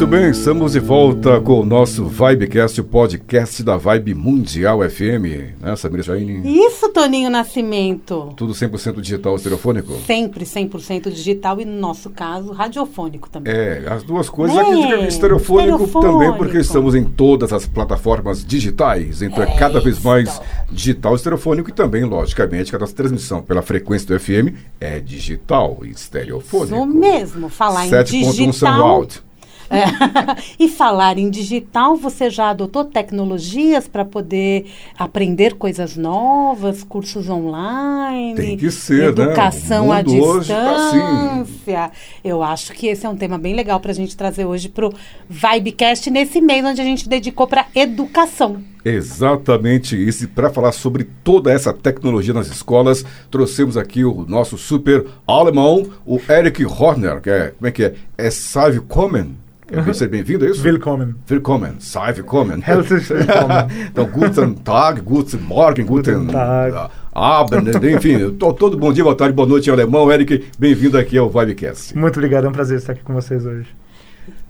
Muito bem, estamos de volta com o nosso Vibecast, o podcast da Vibe Mundial FM, né, Samira Jaine? Isso, Toninho Nascimento. Tudo 100% digital estereofônico? Sempre 100% digital e, no nosso caso, radiofônico também. É, as duas coisas é, aqui, estereofônico, estereofônico, também, porque estamos em todas as plataformas digitais, então é, é cada vez mais digital estereofônico e também, logicamente, cada transmissão pela frequência do FM é digital e estereofônico. Isso mesmo, falar em digital... É. e falar em digital, você já adotou tecnologias para poder aprender coisas novas, cursos online? Tem que ser, né? educação né? à tá distância. Assim. Eu acho que esse é um tema bem legal para a gente trazer hoje para o Vibecast, nesse mês onde a gente dedicou para educação. Exatamente isso. Para falar sobre toda essa tecnologia nas escolas, trouxemos aqui o nosso super alemão, o Eric Horner, que é, como é que é? É Save Common. Uhum. Seja bem-vindo, é isso? Willkommen. Willkommen. Sei willkommen. Herzlich willkommen. então, guten Tag, guten Morgen, guten, guten Tag. Abend, enfim, todo bom dia, boa tarde, boa noite em alemão. Eric, bem-vindo aqui ao Vibecast. Muito obrigado, é um prazer estar aqui com vocês hoje.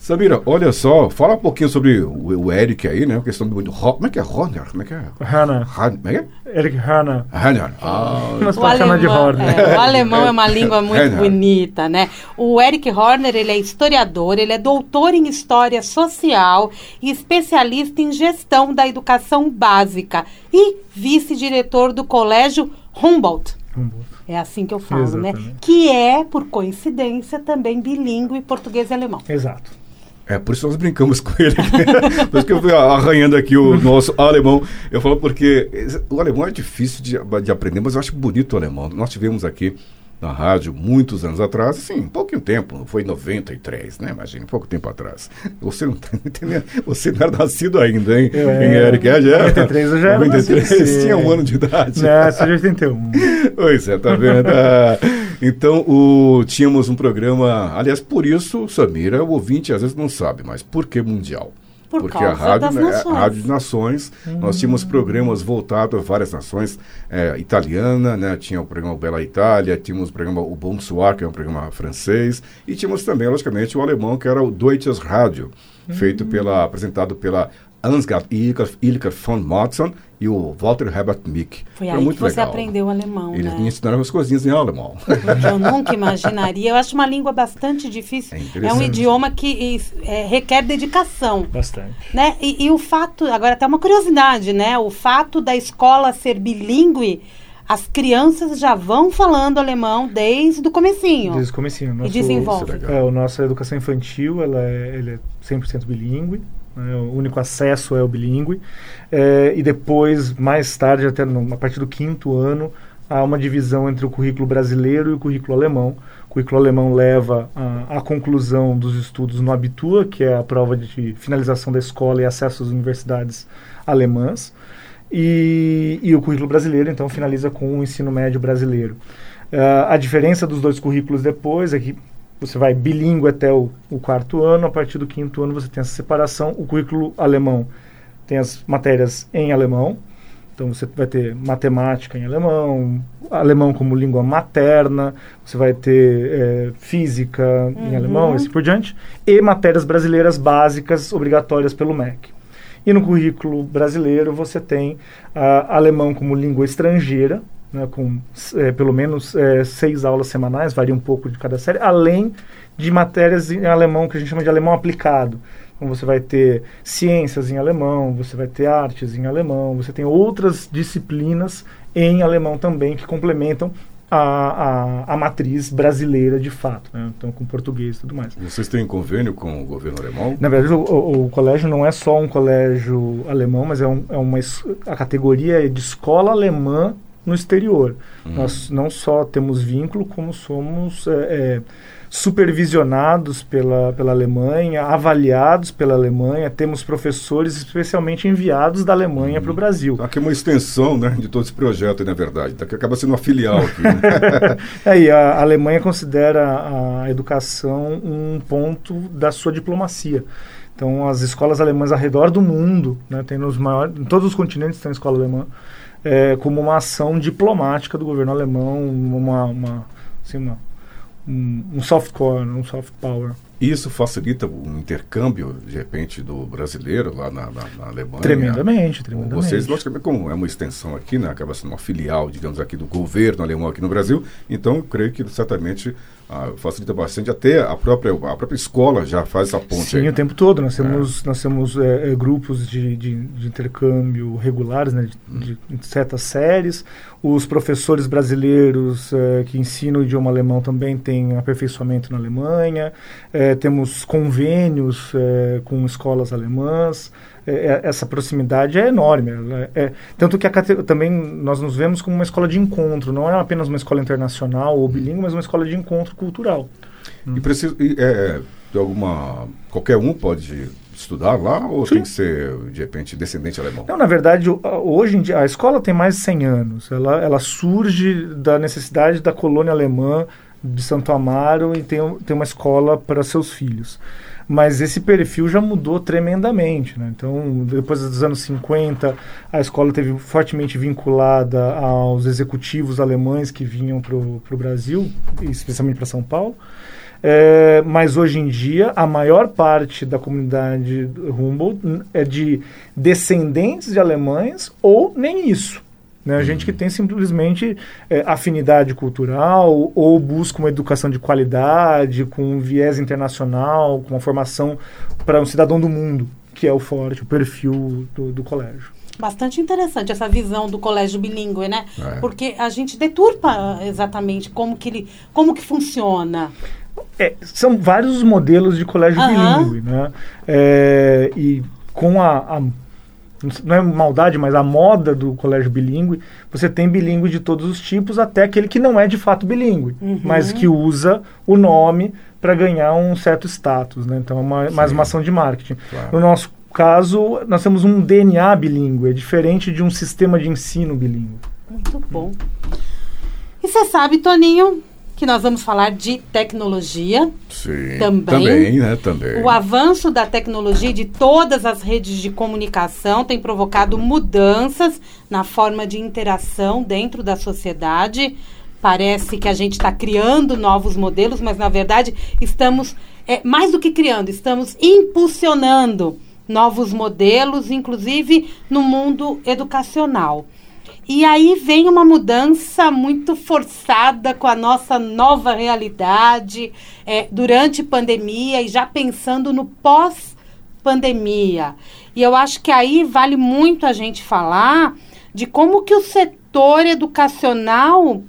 Samira, olha só, fala um pouquinho sobre o, o Eric aí, né? A questão do. Como é que é Horner? Como é que é? Hanna. Como é que é? Eric Hanna. Hanna. Ah. Mas o, alemão, de Horner. É, o alemão é uma língua muito bonita, né? O Eric Horner, ele é historiador, ele é doutor em História Social e especialista em gestão da educação básica e vice-diretor do Colégio Humboldt. Humboldt. É assim que eu falo, né? Exatamente. né? Que é, por coincidência, também bilíngue português e alemão. Exato. É, por isso nós brincamos com ele. por isso que eu fui arranhando aqui o nosso alemão. Eu falo porque o alemão é difícil de, de aprender, mas eu acho bonito o alemão. Nós tivemos aqui na rádio muitos anos atrás, assim, um pouquinho tempo, foi em 93, né? Imagina, pouco tempo atrás. Você não tá entendendo, você não era nascido ainda, hein? É, em Eric, é, já 93 eu já 93, nascido, tinha um ano de idade. Não, você já 81. Pois é, tá vendo? Ah, então, o, tínhamos um programa, aliás, por isso, Samira, o ouvinte às vezes não sabe, mas por que mundial? Por porque a rádio, né, a rádio de nações, uhum. nós tínhamos programas voltados a várias nações, é, italiana, né, tinha o programa Bela Itália, tínhamos o programa O Bonsoir, que é um programa francês, e tínhamos também, logicamente, o alemão, que era o Deutsches Radio, uhum. feito pela, apresentado pela Ansgar Ilker von Matzen e o Walter Herbert Mick. Foi aí muito que você legal. aprendeu alemão, Eles né? me ensinaram as coisinhas em alemão. Eu nunca imaginaria. Eu acho uma língua bastante difícil. É, é um idioma que é, requer dedicação. Bastante. Né? E, e, o fato, agora até uma curiosidade, né? O fato da escola ser bilíngue as crianças já vão falando alemão desde o comecinho. Desde o comecinho. Nosso, e desenvolve. É, a nossa educação infantil ela é, ele é 100% bilíngue. Né? O único acesso é o bilíngue. É, e depois, mais tarde, até no, a partir do quinto ano, há uma divisão entre o currículo brasileiro e o currículo alemão. O currículo alemão leva à conclusão dos estudos no Abitur, que é a prova de finalização da escola e acesso às universidades alemãs. E, e o currículo brasileiro, então, finaliza com o ensino médio brasileiro. Uh, a diferença dos dois currículos depois é que você vai bilíngue até o, o, quarto ano, a partir do quinto ano você tem essa separação. O currículo alemão tem as matérias em alemão, então você vai ter matemática em alemão, alemão como língua materna, você vai ter é, física uhum. em alemão, e assim por diante, e matérias brasileiras básicas obrigatórias pelo MEC. E no currículo brasileiro você tem uh, alemão como língua estrangeira, né, com é, pelo menos é, seis aulas semanais, varia um pouco de cada série, além de matérias em alemão que a gente chama de alemão aplicado. Então você vai ter ciências em alemão, você vai ter artes em alemão, você tem outras disciplinas em alemão também que complementam a, a, a, matriz brasileira de fato, né? então com português e tudo mais. Vocês têm convênio com o governo alemão? Na verdade, o, o, o colégio não é só um colégio alemão, mas é, um, é uma a categoria é de escola alemã no exterior. Uhum. Nós não só temos vínculo, como somos é, é, supervisionados pela, pela Alemanha, avaliados pela Alemanha, temos professores especialmente enviados da Alemanha uhum. para o Brasil. Aqui é uma extensão né, de todo esse projeto, na verdade, daqui acaba sendo uma filial. Aqui, né? é, a Alemanha considera a educação um ponto da sua diplomacia. Então, as escolas alemãs ao redor do mundo, né, tem nos maiores, em todos os continentes tem escola alemã, é, como uma ação diplomática do governo alemão, uma, uma, assim, uma um, um soft core, um soft power. Isso facilita o intercâmbio, de repente, do brasileiro lá na, na, na Alemanha? Tremendamente, tremendamente. Vocês, logicamente, como é uma extensão aqui, né, acaba sendo uma filial, digamos, aqui do governo alemão aqui no Brasil, então eu creio que certamente ah, facilita bastante. Até a própria, a própria escola já faz essa ponte. Sim, aí. o tempo todo. Nós temos, é. nós temos é, é, grupos de, de, de, intercâmbio regulares, né, de, hum. de, certas séries. Os professores brasileiros é, que ensinam o idioma alemão também têm aperfeiçoamento na Alemanha. É, temos convênios é, com escolas alemãs. Essa proximidade é enorme. É, tanto que a, também nós nos vemos como uma escola de encontro. Não é apenas uma escola internacional ou bilíngue, mas uma escola de encontro cultural. E precisa e, é, de alguma qualquer um pode estudar lá ou Sim. tem que ser de repente descendente alemão? Não, na verdade, hoje em dia a escola tem mais de 100 anos. Ela ela surge da necessidade da colônia alemã de Santo Amaro e tem, tem uma escola para seus filhos. Mas esse perfil já mudou tremendamente. Né? Então, depois dos anos 50, a escola teve fortemente vinculada aos executivos alemães que vinham para o Brasil, especialmente para São Paulo. É, mas hoje em dia, a maior parte da comunidade Humboldt é de descendentes de alemães ou nem isso. Né? Gente que tem simplesmente é, afinidade cultural ou busca uma educação de qualidade, com um viés internacional, com uma formação para um cidadão do mundo, que é o forte, o perfil do, do colégio. Bastante interessante essa visão do colégio bilíngue, né? É. Porque a gente deturpa exatamente como que ele, como que funciona. É, são vários modelos de colégio bilíngue, né? É, e com a, a não é maldade, mas a moda do colégio bilíngue, você tem bilíngue de todos os tipos, até aquele que não é de fato bilíngue, uhum. mas que usa o nome para ganhar um certo status. Né? Então é uma, mais uma ação de marketing. Claro. No nosso caso, nós temos um DNA bilíngue, é diferente de um sistema de ensino bilíngue. Muito bom. E você sabe, Toninho, que nós vamos falar de tecnologia. Sim, também. Também, né? Também. O avanço da tecnologia de todas as redes de comunicação tem provocado mudanças na forma de interação dentro da sociedade. Parece que a gente está criando novos modelos, mas na verdade estamos, é, mais do que criando, estamos impulsionando novos modelos, inclusive no mundo educacional. E aí vem uma mudança muito forçada com a nossa nova realidade é, durante pandemia e já pensando no pós-pandemia. E eu acho que aí vale muito a gente falar de como que o setor educacional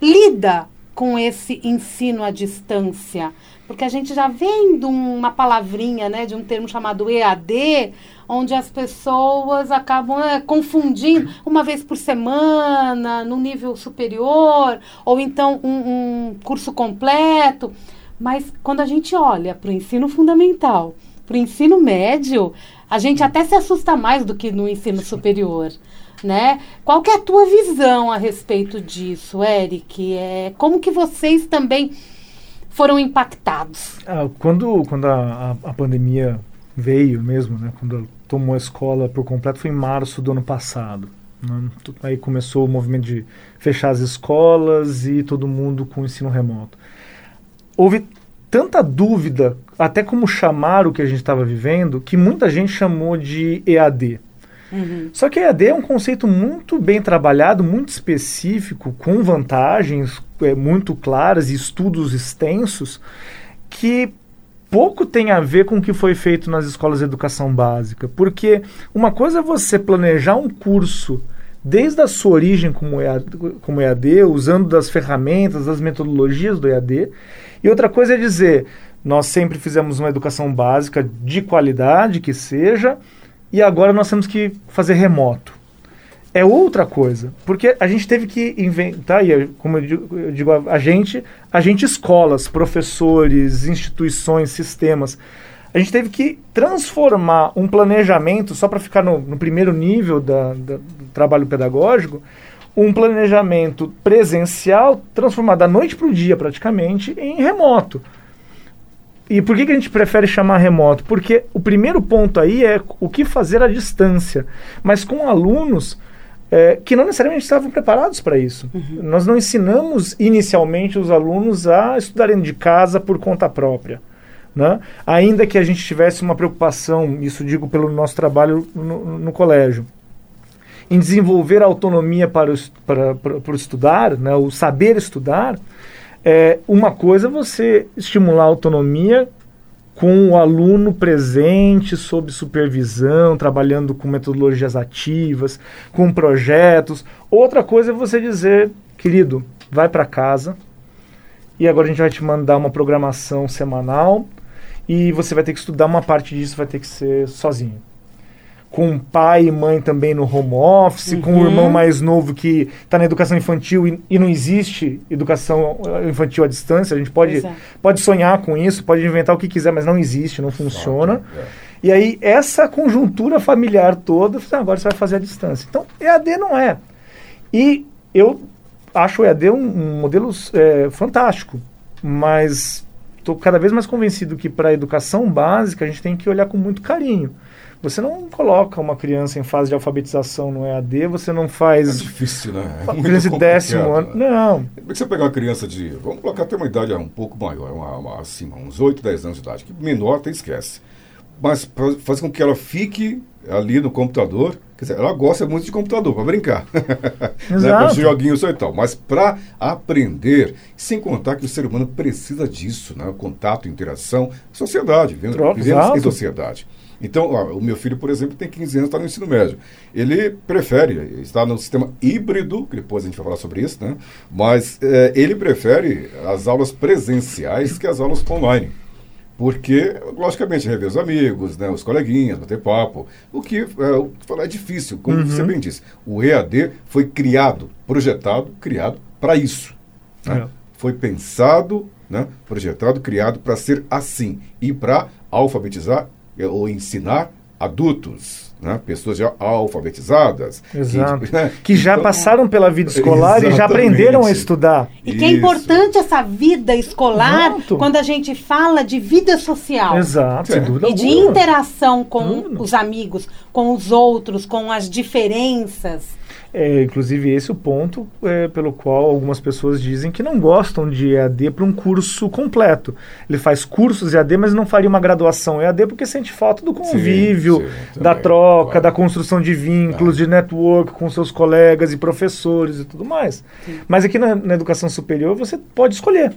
lida com esse ensino à distância. Porque a gente já vem de uma palavrinha, né, de um termo chamado EAD, onde as pessoas acabam é, confundindo uma vez por semana, no nível superior, ou então um, um curso completo. Mas quando a gente olha para o ensino fundamental, para o ensino médio, a gente até se assusta mais do que no ensino superior. Né? Qual que é a tua visão a respeito disso, Eric? É, como que vocês também foram impactados? Ah, quando quando a, a, a pandemia veio mesmo, né? Quando tomou a escola por completo foi em março do ano passado. Né? Aí começou o movimento de fechar as escolas e todo mundo com ensino remoto. Houve tanta dúvida até como chamar o que a gente estava vivendo que muita gente chamou de EAD. Uhum. Só que EAD é um conceito muito bem trabalhado, muito específico, com vantagens é, muito claras e estudos extensos que pouco tem a ver com o que foi feito nas escolas de educação básica. Porque uma coisa é você planejar um curso desde a sua origem como EAD, como EAD, usando das ferramentas, das metodologias do EAD, e outra coisa é dizer, nós sempre fizemos uma educação básica de qualidade que seja, e agora nós temos que fazer remoto. É outra coisa. Porque a gente teve que inventar, e como eu digo, eu digo a, a, gente, a gente escolas, professores, instituições, sistemas, a gente teve que transformar um planejamento, só para ficar no, no, primeiro nível da, da, do trabalho pedagógico, um planejamento presencial transformado da noite para o dia praticamente em remoto. E por que, que a gente prefere chamar remoto? Porque o primeiro ponto aí é o que fazer à distância, mas com alunos é, que não necessariamente estavam preparados para isso. Uhum. Nós não ensinamos inicialmente os alunos a estudarem de casa por conta própria. Né? Ainda que a gente tivesse uma preocupação, isso digo pelo nosso trabalho no, no colégio, em desenvolver a autonomia para o, para, para, para o estudar, né? o saber estudar, é, uma coisa é você estimular a autonomia com o aluno presente, sob supervisão, trabalhando com metodologias ativas, com projetos. Outra coisa é você dizer, querido, vai para casa e agora a gente vai te mandar uma programação semanal e você vai ter que estudar uma parte disso, vai ter que ser sozinho com pai e mãe também no home office, uhum. com o irmão mais novo que está na educação infantil e, e, não existe educação eh, infantil à distância. A gente pode, é. pode sonhar com isso, pode inventar o que quiser, mas não existe, não funciona. É. E aí, essa conjuntura familiar toda, ah, agora você vai fazer à distância. Então, EAD não é. E eu acho o EAD um, um modelo é, fantástico, mas estou cada vez mais convencido que para a educação básica a gente tem que olhar com muito carinho. Você não coloca uma criança em fase de alfabetização no EAD, você não faz. É difícil, né? É uma criança de décimo ano. Né? Não. Você pegar uma criança de. Vamos colocar até uma idade um pouco maior, uma, uma, uns 8, 10 anos de idade, que menor até esquece. Mas faz com que ela fique ali no computador. Quer dizer, ela gosta muito de computador para brincar. Exato. né, os joguinhos e tal. Mas para aprender, sem contar que o ser humano precisa disso, né? Contato, interação, sociedade. Troca, vivemos em sociedade. Então, ó, o meu filho, por exemplo, tem 15 anos, está no ensino médio. Ele prefere estar no sistema híbrido, que depois a gente vai falar sobre isso, né? Mas é, ele prefere as aulas presenciais que as aulas online. Porque, logicamente, rever os amigos, né, os coleguinhas, bater papo. O que é, é difícil, como uhum. você bem disse. O EAD foi criado, projetado, criado para isso. Né? É. Foi pensado, né, projetado, criado para ser assim. E para alfabetizar é, ou ensinar adultos, né? pessoas já alfabetizadas. Exato. Que, né? que já então, passaram pela vida escolar exatamente. e já aprenderam a estudar. E Isso. que é importante essa vida escolar Exato. quando a gente fala de vida social. Exato, é. E de interação com os amigos, com os outros, com as diferenças. É, inclusive, esse é o ponto é, pelo qual algumas pessoas dizem que não gostam de EAD para um curso completo. Ele faz cursos EAD, mas não faria uma graduação EAD porque sente falta do convívio, sim, sim, da troca, claro. da construção de vínculos, de network com seus colegas e professores e tudo mais. Sim. Mas aqui na, na educação superior você pode escolher.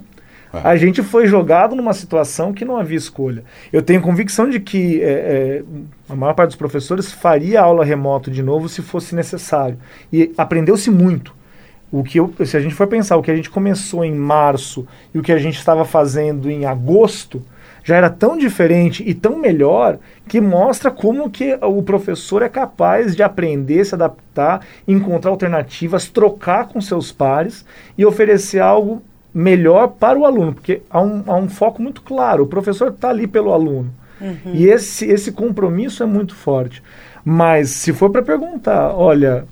É. A gente foi jogado numa situação que não havia escolha. Eu tenho convicção de que é, é, a maior parte dos professores faria aula remoto de novo se fosse necessário. E aprendeu-se muito. O que eu, se a gente for pensar o que a gente começou em março e o que a gente estava fazendo em agosto, já era tão diferente e tão melhor que mostra como que o professor é capaz de aprender, se adaptar, encontrar alternativas, trocar com seus pares e oferecer algo melhor para o aluno, porque há um, há um foco muito claro, o professor está ali pelo aluno. Uhum. E esse, esse compromisso é muito forte. Mas se for para perguntar, olha,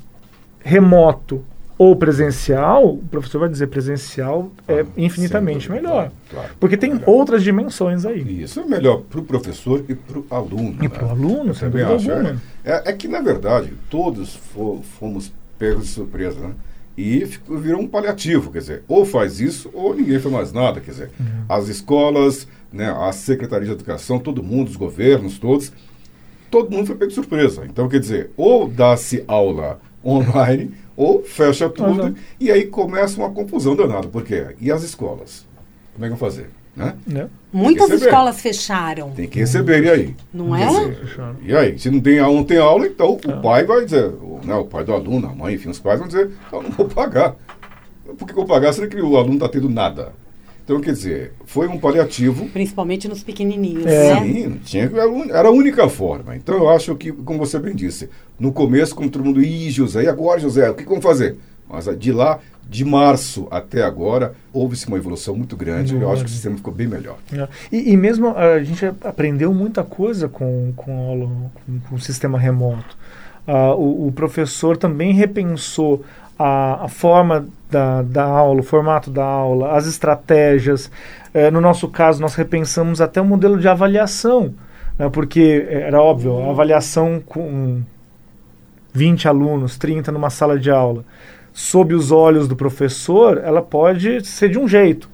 remoto ou presencial, o professor vai dizer presencial é ah, infinitamente dúvida, melhor. Claro, claro, porque tem melhor. outras dimensões aí. Isso é melhor para o professor e para o aluno. E né? para o aluno, sem dúvida alguma. É, é, é, que, na verdade, todos fomos pegos de surpresa, né? E virou um paliativo, quer dizer, ou faz isso ou ninguém faz mais nada, quer dizer, uhum. as escolas, né, a Secretaria de Educação, todo mundo, os governos, todos, todo mundo foi pego de surpresa. Então, quer dizer, ou dá-se aula online, ou fecha tudo, uhum. e aí começa uma confusão danada. Por quê? E as escolas? Como é que vão fazer? Né? Né? Muitas escolas fecharam. Tem que receber, e aí? Não é? e aí? Se não tem, não tem aula, então o é. pai vai dizer, o, né, o pai do aluno, a mãe, enfim, os pais vão dizer, eu não vou pagar. Por que eu vou pagar se que o aluno não está tendo nada? Então, quer dizer, foi um paliativo. Principalmente nos pequenininhos, é. né? Sim, tinha, era a única forma. Então, eu acho que, como você bem disse, no começo, como todo mundo, ih, José, e agora, José, o que vamos fazer? Mas de lá, de março até agora, houve-se uma evolução muito grande. Eu acho que o sistema ficou bem melhor. É. E, e, mesmo a gente aprendeu muita coisa com, com, aula, com, com o sistema remoto. Uh, o, o professor também repensou a, a forma da, da aula, o formato da aula, as estratégias. É, no nosso caso, nós repensamos até o modelo de avaliação, né, porque era óbvio, a avaliação com 20 alunos, 30 numa sala de aula, sob os olhos do professor, ela pode ser de um jeito.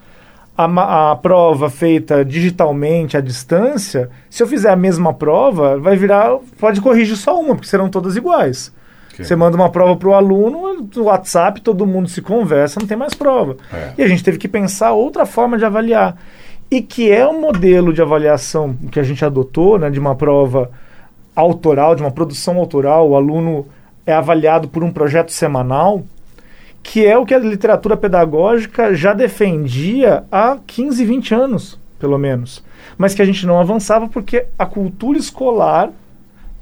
A, a, prova feita digitalmente à distância, se eu fizer a mesma prova, vai virar. Pode corrigir só uma, porque serão todas iguais. Você manda uma prova para o aluno, no WhatsApp todo mundo se conversa, não tem mais prova. É. E a gente teve que pensar outra forma de avaliar. E que é um modelo de avaliação que a gente adotou, né, de uma prova autoral, de uma produção autoral, o aluno é avaliado por um projeto semanal, que é o que a literatura pedagógica já defendia há 15, 20 anos, pelo menos. Mas que a gente não avançava porque a cultura escolar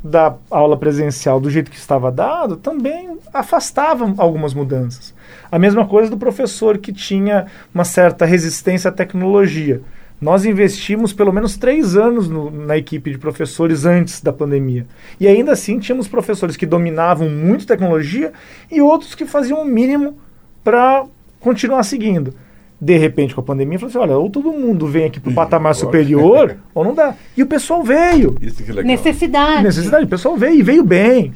da aula presencial do jeito que estava dado também afastavam algumas mudanças. A mesma coisa do professor que tinha uma certa resistência à tecnologia. Nós investimos pelo menos três anos no, na equipe de professores antes da pandemia. E ainda assim tínhamos professores que dominavam muito tecnologia e outros que faziam o mínimo para continuar seguindo de repente, com a pandemia, falou assim: olha, ou todo mundo vem aqui para o patamar superior, ou não dá. E o pessoal veio. Necessidade. Necessidade. O pessoal veio e veio bem.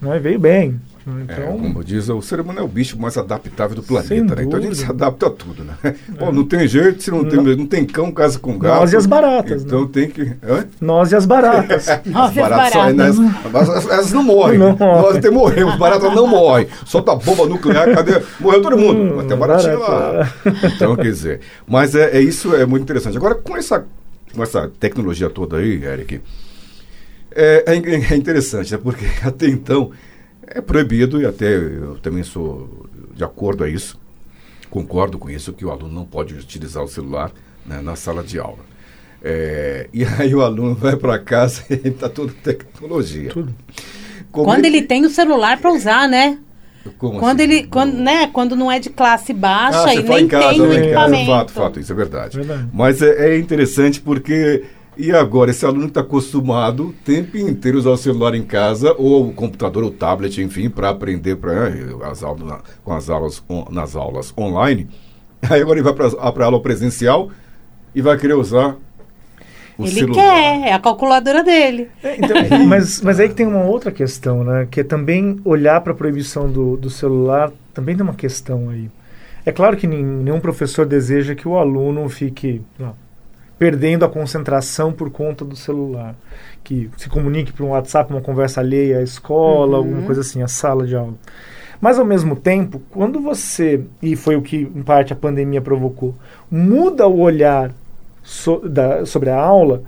Né? Veio bem. É, então, é, como diz, o ser humano é o bicho mais adaptável do planeta, né? Então a gente se adapta a tudo, né? É. Pô, não tem jeito, se não, não. tem, não tem cão, casa com gato. Nós e as baratas. Então né? tem que. Hã? Nós e as baratas. Nós as baratas. Só, né? elas, elas, não morrem. Não Nós até morremos, baratas não morrem. Solta bomba nuclear, cadê? Morreu todo mundo. Hum, até baratinha lá. Então, quer dizer. Mas é, é, isso é muito interessante. Agora, com essa, com essa tecnologia toda aí, Eric, é, é, é interessante, né? Porque até então é proibido e até eu também sou de acordo a isso, concordo com isso, que o aluno não pode utilizar o celular né, na sala de aula. É, e aí o aluno vai para casa e está tudo tecnologia. Tudo. quando ele... ele tem o celular para usar, né? Como quando assim? ele quando, né, quando não é de classe baixa ah, e nem casa, tem o equipamento. Fato, fato, isso é verdade. verdade. Mas é, é interessante porque e agora, esse aluno está acostumado o tempo inteiro usar o celular em casa, ou o computador, ou o tablet, enfim, para aprender pra, eh, as aulas, com as aulas on, nas aulas online. Aí agora ele vai para a aula presencial e vai querer usar o ele celular. quer, é a calculadora dele. É, então, mas, mas aí que tem uma outra questão, né? Que é também olhar para a proibição do, do celular, também tem uma questão aí. É claro que nenhum professor deseja que o aluno fique. Não, perdendo a concentração por conta do celular. Que se comunique por um WhatsApp, uma conversa alheia à escola, uhum. alguma coisa assim, a sala de aula. Mas ao mesmo tempo, quando você, e foi o que em parte a pandemia provocou, muda o olhar so, da, sobre a aula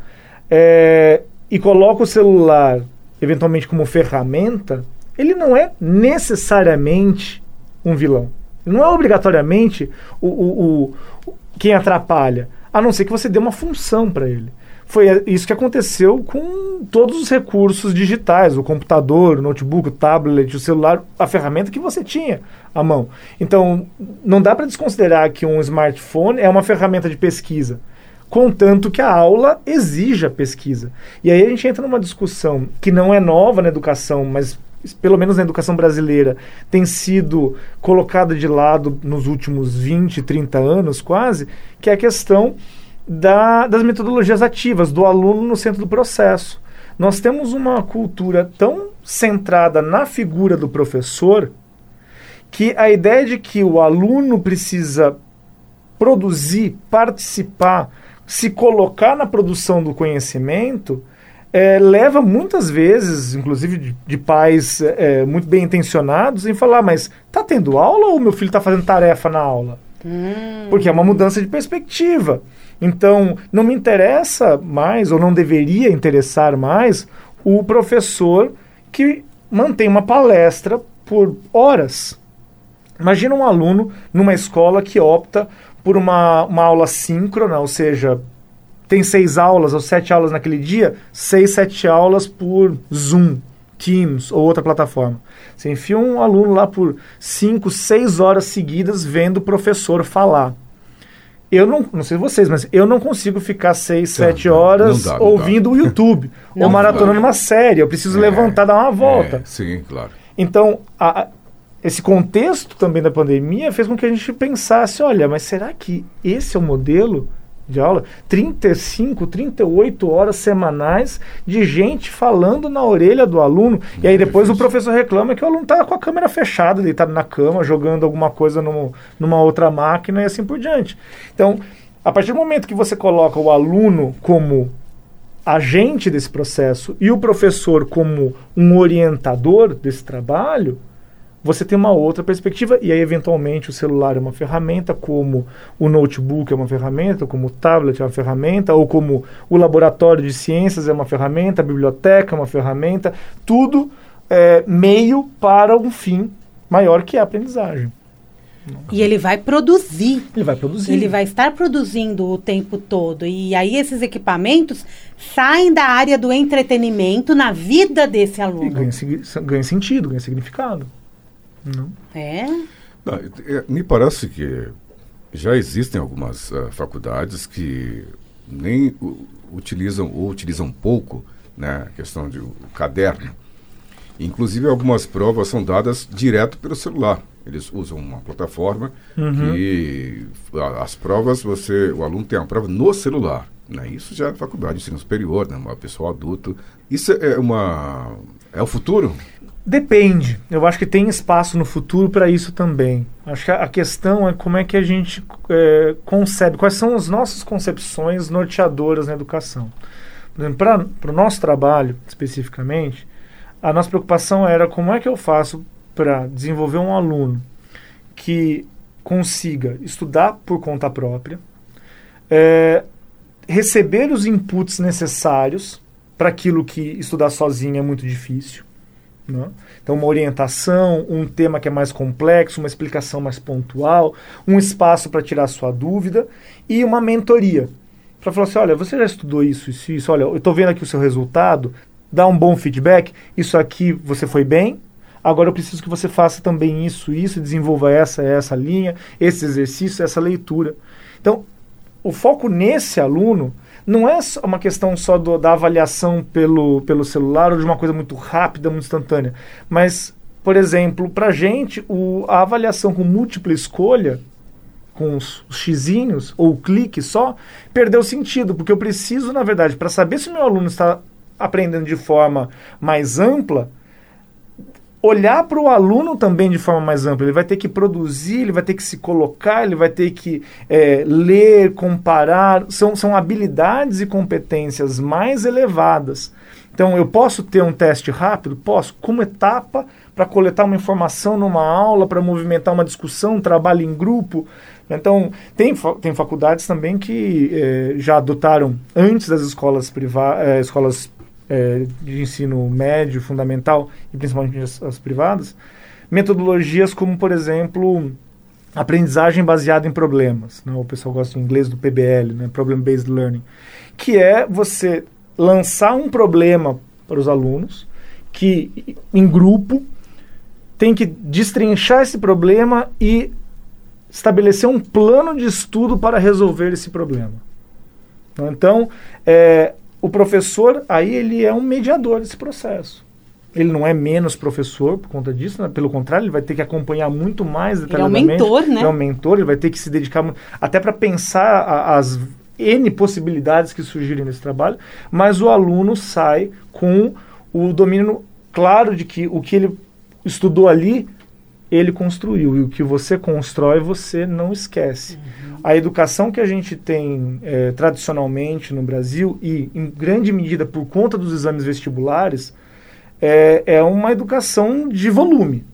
é, e coloca o celular eventualmente como ferramenta, ele não é necessariamente um vilão. Não é obrigatoriamente o, o, o quem atrapalha a não ser que você dê uma função para ele. Foi isso que aconteceu com todos os recursos digitais, o computador, o notebook, o tablet, o celular, a ferramenta que você tinha à mão. Então, não dá para desconsiderar que um smartphone é uma ferramenta de pesquisa, contanto que a aula exija pesquisa. E aí a gente entra numa discussão que não é nova na educação, mas pelo menos na educação brasileira, tem sido colocada de lado nos últimos 20, 30 anos quase, que é a questão da, das metodologias ativas, do aluno no centro do processo. Nós temos uma cultura tão centrada na figura do professor que a ideia de que o aluno precisa produzir, participar, se colocar na produção do conhecimento é, leva muitas vezes, inclusive de, de pais é, muito bem intencionados, em falar: mas tá tendo aula ou meu filho está fazendo tarefa na aula? Hum. Porque é uma mudança de perspectiva. Então, não me interessa mais, ou não deveria interessar mais, o professor que mantém uma palestra por horas. Imagina um aluno numa escola que opta por uma, uma aula síncrona, ou seja, tem seis aulas ou sete aulas naquele dia, seis, sete aulas por Zoom, Teams ou outra plataforma. Você enfia um aluno lá por cinco, seis horas seguidas vendo o professor falar. Eu não, não sei vocês, mas eu não consigo ficar seis, tá, sete horas dá, ouvindo o YouTube ou maratonando uma série. Eu preciso é, levantar, dar uma volta. É, sim, claro. Então, a, esse contexto também da pandemia fez com que a gente pensasse, olha, mas será que esse é o modelo de aula? 35, 38 horas semanais de gente falando na orelha do aluno. e aí depois o professor reclama que o aluno está com a câmera fechada, deitado na cama, jogando alguma coisa numa outra máquina e assim por diante. Então, a partir do momento que você coloca o aluno como agente desse processo e o professor como um orientador desse trabalho, você tem uma outra perspectiva, e aí, eventualmente, o celular é uma ferramenta, como o notebook é uma ferramenta, como o tablet é uma ferramenta, ou como o laboratório de ciências é uma ferramenta, a biblioteca é uma ferramenta, tudo é meio para um fim maior que é a aprendizagem. E ele vai produzir. Ele vai produzir. Ele vai estar produzindo o tempo todo. E aí esses equipamentos saem da área do entretenimento na vida desse aluno. E ganha, ganha sentido, ganha significado. Não. É? Não, é, me parece que já existem algumas uh, faculdades que nem uh, utilizam ou utilizam pouco né, a questão de o caderno. Inclusive, algumas provas são dadas direto pelo celular. Eles usam uma plataforma uhum. que as provas, você, o aluno tem a prova no celular. Né? Isso já é faculdade de ensino superior, né? uma pessoa adulto. Isso é uma é o futuro? Depende. Eu acho que tem espaço no futuro para isso também. Acho que a, questão é como é que a gente é, concebe, quais são as nossas concepções norteadoras na educação. Para o nosso trabalho, especificamente, a nossa preocupação era como é que eu faço para desenvolver um aluno que consiga estudar por conta própria, é, receber os inputs necessários para aquilo que estudar sozinho é muito difícil né? Então, uma orientação, um tema que é mais complexo, uma explicação mais pontual, um espaço para tirar sua dúvida e uma mentoria. Para falar assim: olha, você já estudou isso, isso, isso, olha, eu estou vendo aqui o seu resultado, dá um bom feedback, isso aqui você foi bem, agora eu preciso que você faça também isso, isso, desenvolva essa, essa linha, esse exercício, essa leitura. Então, o foco nesse aluno não é uma questão só do, da avaliação pelo, pelo celular ou de uma coisa muito rápida, muito instantânea. Mas, por exemplo, para a gente, a avaliação com múltipla escolha, com os, os xizinhos ou o clique só, perdeu sentido, porque eu preciso, na verdade, para saber se o meu aluno está aprendendo de forma mais ampla, olhar para o aluno também de forma mais ampla. Ele vai ter que produzir, ele vai ter que se colocar, ele vai ter que é, ler, comparar. São, são habilidades e competências mais elevadas. Então, eu posso ter um teste rápido? Posso, como etapa para coletar uma informação numa aula, para movimentar uma discussão, um trabalho em grupo. Então, tem, tem faculdades também que é, já adotaram, antes das escolas, privadas, é, escolas é, de ensino médio, fundamental e principalmente as, as privadas, metodologias como, por exemplo, aprendizagem baseada em problemas. Né? O pessoal gosta em inglês do PBL, né? Problem Based Learning, que é você lançar um problema para os alunos que, em grupo, tem que destrinchar esse problema e estabelecer um plano de estudo para resolver esse problema. Então, é, o professor, aí ele é um mediador desse processo. Ele não é menos professor por conta disso, né? pelo contrário, ele vai ter que acompanhar muito mais detalhadamente. Ele é um mentor, né? Ele é um mentor, ele vai ter que se dedicar até para pensar a, as N possibilidades que surgirem nesse trabalho, mas o aluno sai com o domínio claro de que o que ele estudou ali, ele construiu. E o que você constrói, você não esquece. Uhum a educação que a gente tem é, tradicionalmente no Brasil, e em grande medida por conta dos exames vestibulares, é, é uma educação de volume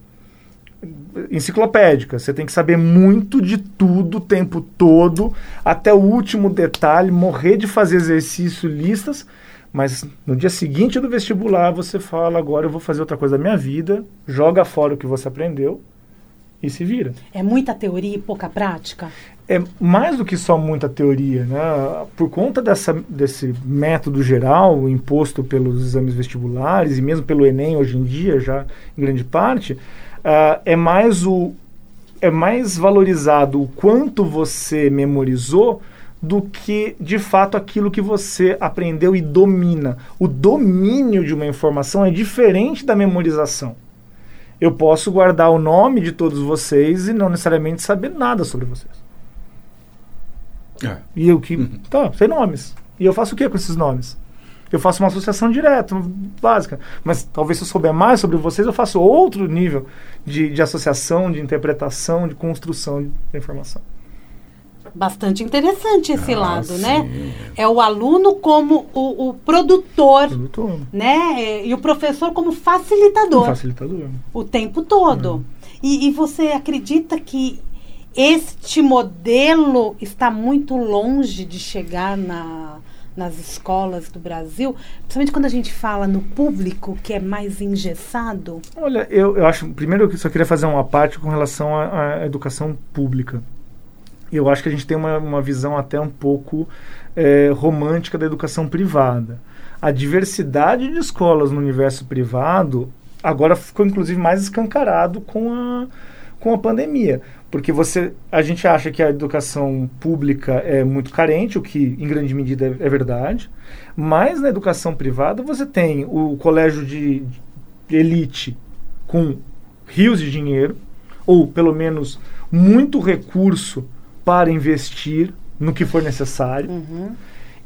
enciclopédica. Você tem que saber muito de tudo o tempo todo, até o último detalhe, morrer de fazer exercício, listas, mas no dia seguinte do vestibular você fala: agora eu vou fazer outra coisa da minha vida, joga fora o que você aprendeu e se vira. É muita teoria e pouca prática? É mais do que só muita teoria. Né? Por conta dessa, desse método geral imposto pelos exames vestibulares e mesmo pelo Enem hoje em dia, já em grande parte, uh, é mais o é mais valorizado o quanto você memorizou do que de fato aquilo que você aprendeu e domina. O domínio de uma informação é diferente da memorização eu posso guardar o nome de todos vocês e não necessariamente saber nada sobre vocês. É. E eu que. Uhum. Tá, sei nomes. E eu faço o que com esses nomes? Eu faço uma associação direta, básica. Mas talvez se eu souber mais sobre vocês, eu faço outro nível de, de associação, de interpretação, de construção de informação bastante interessante esse ah, lado, né? sim. né? É o aluno como o, o produtor, produtor, né? E o professor como facilitador. Um facilitador. O tempo todo. É. E, e você acredita que este modelo está muito longe de chegar na, nas escolas do Brasil, principalmente quando a gente fala no público, que é mais engessado? Olha, eu, eu acho, primeiro eu só queria fazer uma parte com relação à, à educação pública eu acho que a gente tem uma, uma visão até um pouco é, romântica da educação privada. A diversidade de escolas no universo privado agora ficou inclusive mais escancarado com a, com a pandemia. Porque você, a gente acha que a educação pública é muito carente, o que em grande medida é, é verdade, mas na educação privada você tem o colégio de, de elite com rios de dinheiro, ou pelo menos muito recurso para investir no que for necessário. Uhum.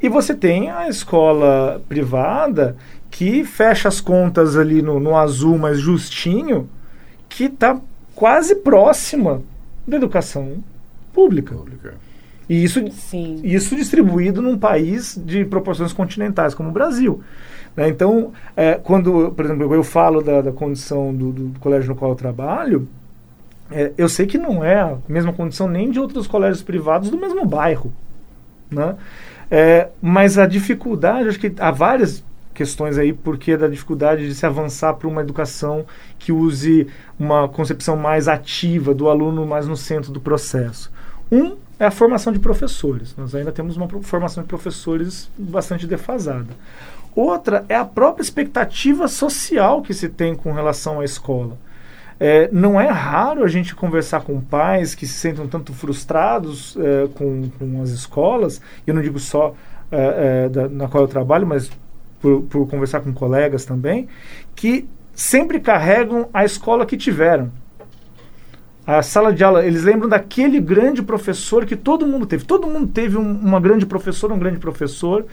E você tem a escola privada que fecha as contas ali no, no azul, mas justinho, que está quase próxima da educação pública. pública. E isso, isso distribuído num país de proporções continentais como o Brasil. Né? Então, é, quando, por exemplo, eu falo da, da condição do, do colégio no qual eu trabalho, é, eu sei que não é a mesma condição nem de outros colégios privados do mesmo bairro. Né? É, mas a dificuldade, acho que há várias questões aí, porque da dificuldade de se avançar para uma educação que use uma concepção mais ativa do aluno mais no centro do processo. Um é a formação de professores. Nós ainda temos uma formação de professores bastante defasada. Outra é a própria expectativa social que se tem com relação à escola. É, não é raro a gente conversar com pais que se sentem tanto frustrados é, com, com as escolas, eu não digo só é, é, da, na qual eu trabalho, mas por, por conversar com colegas também, que sempre carregam a escola que tiveram. A sala de aula, eles lembram daquele grande professor que todo mundo teve. Todo mundo teve um, uma grande professora, um grande professor,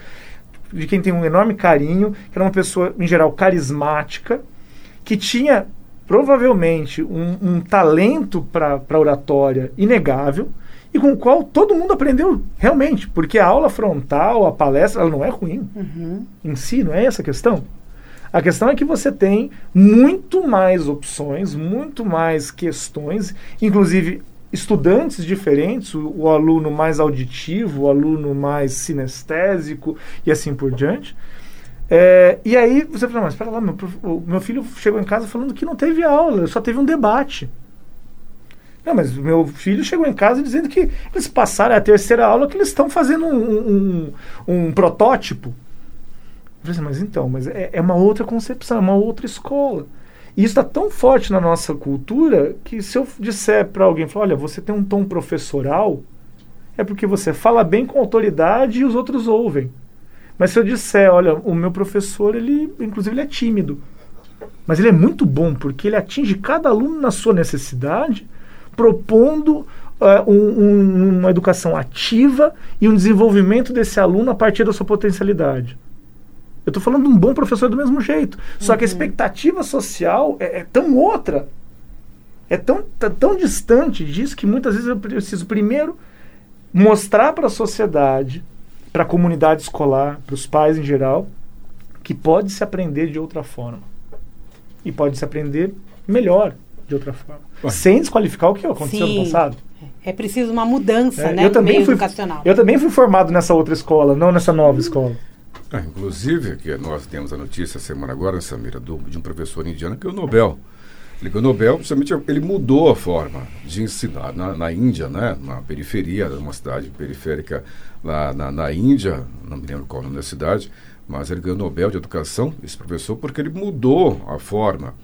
de quem tem um enorme carinho, que era uma pessoa, em geral, carismática, que tinha provavelmente um, um talento para oratória inegável e com o qual todo mundo aprendeu realmente, porque a aula frontal, a palestra, ela não é ruim uhum. em si, não é essa a questão. A questão é que você tem muito mais opções, muito mais questões, inclusive estudantes diferentes, o, o aluno mais auditivo, o aluno mais sinestésico e assim por diante. É, e aí você fala, mas espera lá, meu, o meu filho chegou em casa falando que não teve aula, só teve um debate. Não, mas meu filho chegou em casa dizendo que eles passaram a terceira aula que eles estão fazendo um, um, um protótipo. Eu falei assim, mas então, mas é, é uma outra concepção, é uma outra escola. E isso está tão forte na nossa cultura que se eu disser para alguém, falar, olha, você tem um tom professoral, é porque você fala bem com autoridade e os outros ouvem. Mas se eu disser, olha, o meu professor, ele, inclusive, ele é tímido. Mas ele é muito bom, porque ele atinge cada aluno na sua necessidade, propondo uh, um, um, uma educação ativa e um desenvolvimento desse aluno a partir da sua potencialidade. Eu estou falando de um bom professor do mesmo jeito. Só que a uhum. expectativa social é, é tão outra, é tão, tão distante disso que muitas vezes eu preciso primeiro mostrar para a sociedade para a comunidade escolar, para os pais em geral, que pode se aprender de outra forma. E pode se aprender melhor de outra forma. Ué. Sem desqualificar o que aconteceu Sim. no passado. É preciso uma mudança, é, né? Eu também, fui, educacional. eu também fui formado nessa outra escola, não nessa nova escola. Ah, inclusive, que nós temos a notícia semana agora, Samira, do, de um professor indiano que é o Nobel. Ele ganhou Nobel, principalmente ele mudou a forma de ensinar na, na Índia, né? na periferia, uma cidade periférica lá na, na Índia, não me lembro qual o nome da cidade, mas ele ganhou Nobel de Educação, esse professor, porque ele mudou a forma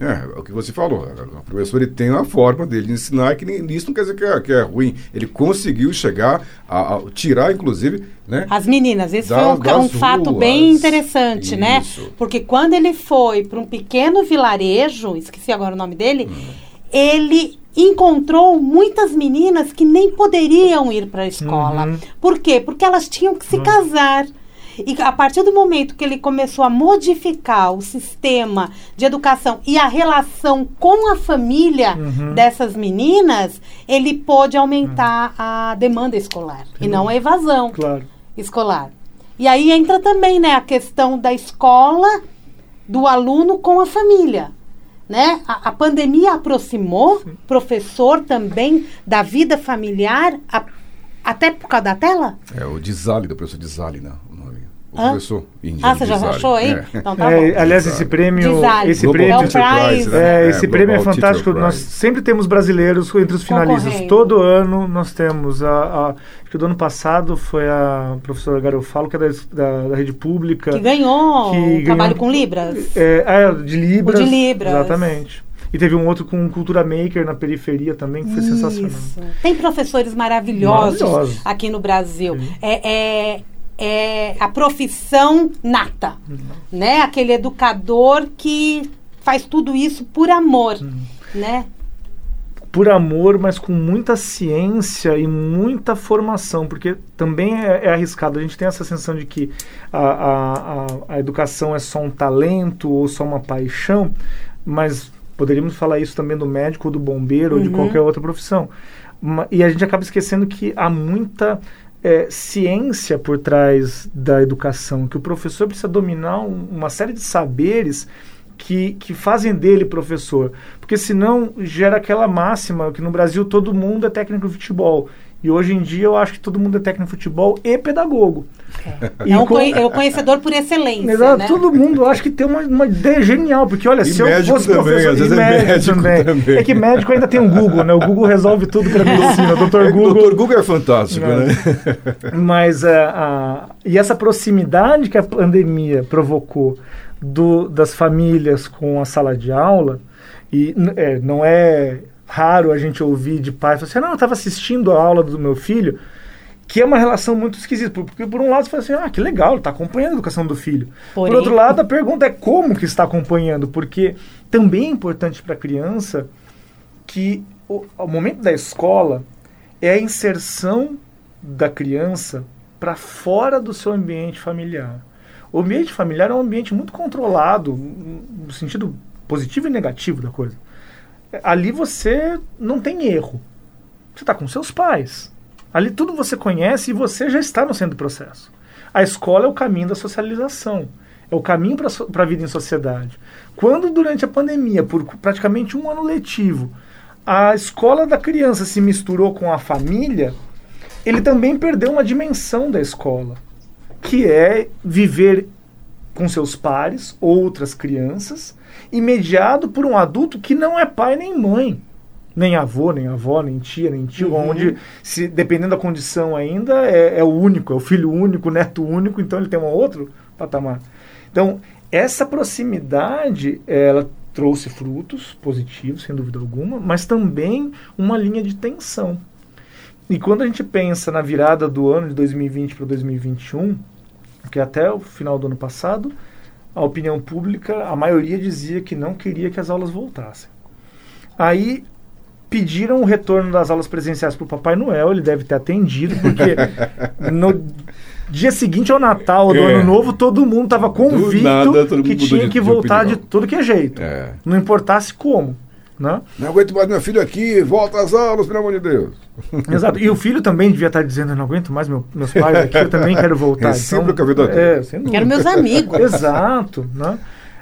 é, é o que você falou. O professor ele tem uma forma dele de ensinar que isso não quer dizer que é, que é ruim. Ele conseguiu chegar a, a, tirar, inclusive, né? As meninas. Esse da, foi um, um fato bem interessante, né? isso. né? Porque quando ele foi para um pequeno vilarejo, esqueci agora o nome dele, hum. ele encontrou muitas meninas que nem poderiam ir para a escola. Uhum. Por quê? Porque elas tinham que se uhum. casar. E a partir do momento que ele começou a modificar o sistema de educação e a relação com a família uhum. dessas meninas, ele pôde aumentar uhum. a demanda escolar e não a evasão claro. escolar. E aí entra também né, a questão da escola, do aluno com a família. Né? A, a pandemia aproximou Sim. professor também da vida familiar, a, até por causa da tela? É o Dizali, do professor Dizali, né? O Hã? professor Ah, você já achou aí? É. Então tá é, aliás, esse prêmio. Esse prêmio, é, Prize, né? é, esse prêmio é fantástico. Nós sempre temos brasileiros entre os finalistas. Todo ano nós temos. A, a, acho que do ano passado foi a professora Garofalo, que é da, da, da rede pública. Que ganhou que trabalho com Libras. É, é, de Libras. O de Libras. Exatamente. E teve um outro com Cultura Maker na periferia também, que foi Isso. sensacional. Tem professores maravilhosos, maravilhosos. aqui no Brasil. É, é, é a profissão nata, uhum. né? Aquele educador que faz tudo isso por amor, uhum. né? Por amor, mas com muita ciência e muita formação, porque também é, é arriscado. A gente tem essa sensação de que a, a, a, a educação é só um talento ou só uma paixão, mas poderíamos falar isso também do médico, do bombeiro uhum. ou de uhum. qualquer outra profissão. E a gente acaba esquecendo que há muita é, ciência por trás da educação, que o professor precisa dominar um, uma série de saberes que, que fazem dele professor. Porque senão gera aquela máxima que no Brasil todo mundo é técnico de futebol. E hoje em dia eu acho que todo mundo é técnico de futebol e pedagogo. É, e é, um, com... é um conhecedor por excelência. Exato, né? todo mundo acha que tem uma, uma ideia genial, porque olha, e se eu fosse também, professor. Vezes é médico, médico também. também. É que médico ainda tem o um Google, né? O Google resolve tudo para medicina. O doutor é, Google. Doutor Google é fantástico, né? né? Mas a, a, e essa proximidade que a pandemia provocou do, das famílias com a sala de aula, e é, não é raro a gente ouvir de pai falar assim, não, eu estava assistindo a aula do meu filho, que é uma relação muito esquisita, porque por um lado você fala assim, ah, que legal, ele está acompanhando a educação do filho. Porém... Por outro lado, a pergunta é como que está acompanhando, porque também é importante para a criança que o, o momento da escola é a inserção da criança para fora do seu ambiente familiar. O ambiente familiar é um ambiente muito controlado, no sentido positivo e negativo da coisa ali você não tem erro. Você está com seus pais. Ali tudo você conhece e você já está no centro do processo. A escola é o caminho da socialização. É o caminho para a vida em sociedade. Quando, durante a pandemia, por praticamente um ano letivo, a escola da criança se misturou com a família, ele também perdeu uma dimensão da escola, que é viver com seus pares, outras crianças, e mediado por um adulto que não é pai nem mãe. Nem avô, nem avó, nem tia, nem tio, uhum. onde, se, dependendo da condição ainda, é, é, o único, é o filho único, neto único, então ele tem um outro patamar. Então, essa proximidade, ela trouxe frutos positivos, sem dúvida alguma, mas também uma linha de tensão. E quando a gente pensa na virada do ano de 2020 para 2021, que até o final do ano passado, a opinião pública, a maioria dizia que não queria que as aulas voltassem. Aí pediram o retorno das aulas presenciais para o Papai Noel, ele deve ter atendido, porque no dia seguinte ao Natal, do é. Ano Novo, todo mundo estava convicto nada, que tinha que voltar de, de tudo que é jeito. É. Não importasse como. Né? Não aguento mais meu filho aqui, volta às aulas, pelo amor de Deus. Exato. E o filho também devia estar dizendo, não aguento mais meu, meus pais aqui, eu também quero voltar. Recíproca então, a vida é, Quero meus amigos. Exato. Né?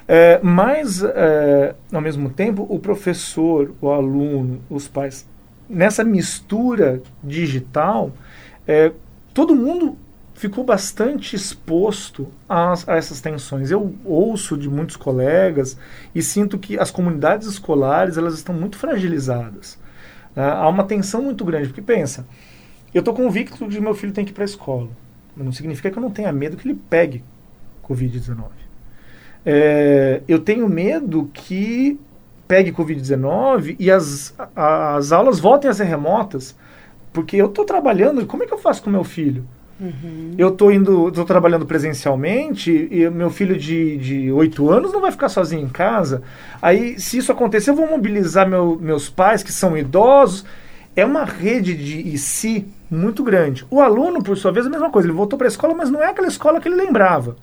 É, mas, é, ao mesmo tempo, o professor, o aluno, os pais, nessa mistura digital, é, todo mundo ficou bastante exposto a, a, essas tensões. Eu ouço de muitos colegas e sinto que as comunidades escolares elas estão muito fragilizadas. Né? Há uma tensão muito grande, porque pensa, eu estou convicto de que meu filho tem que ir para a escola. Não significa que eu não tenha medo que ele pegue Covid-19. É, eu tenho medo que pegue Covid-19 e as, as aulas voltem a ser remotas, porque eu estou trabalhando, como é que eu faço com meu filho? Uhum. Eu estou indo, estou trabalhando presencialmente e meu filho de, de 8 anos não vai ficar sozinho em casa. Aí, se isso acontecer, eu vou mobilizar meu, meus pais, que são idosos. É uma rede de si muito grande. O aluno, por sua vez, é a mesma coisa. Ele voltou para a escola, mas não é aquela escola que ele lembrava.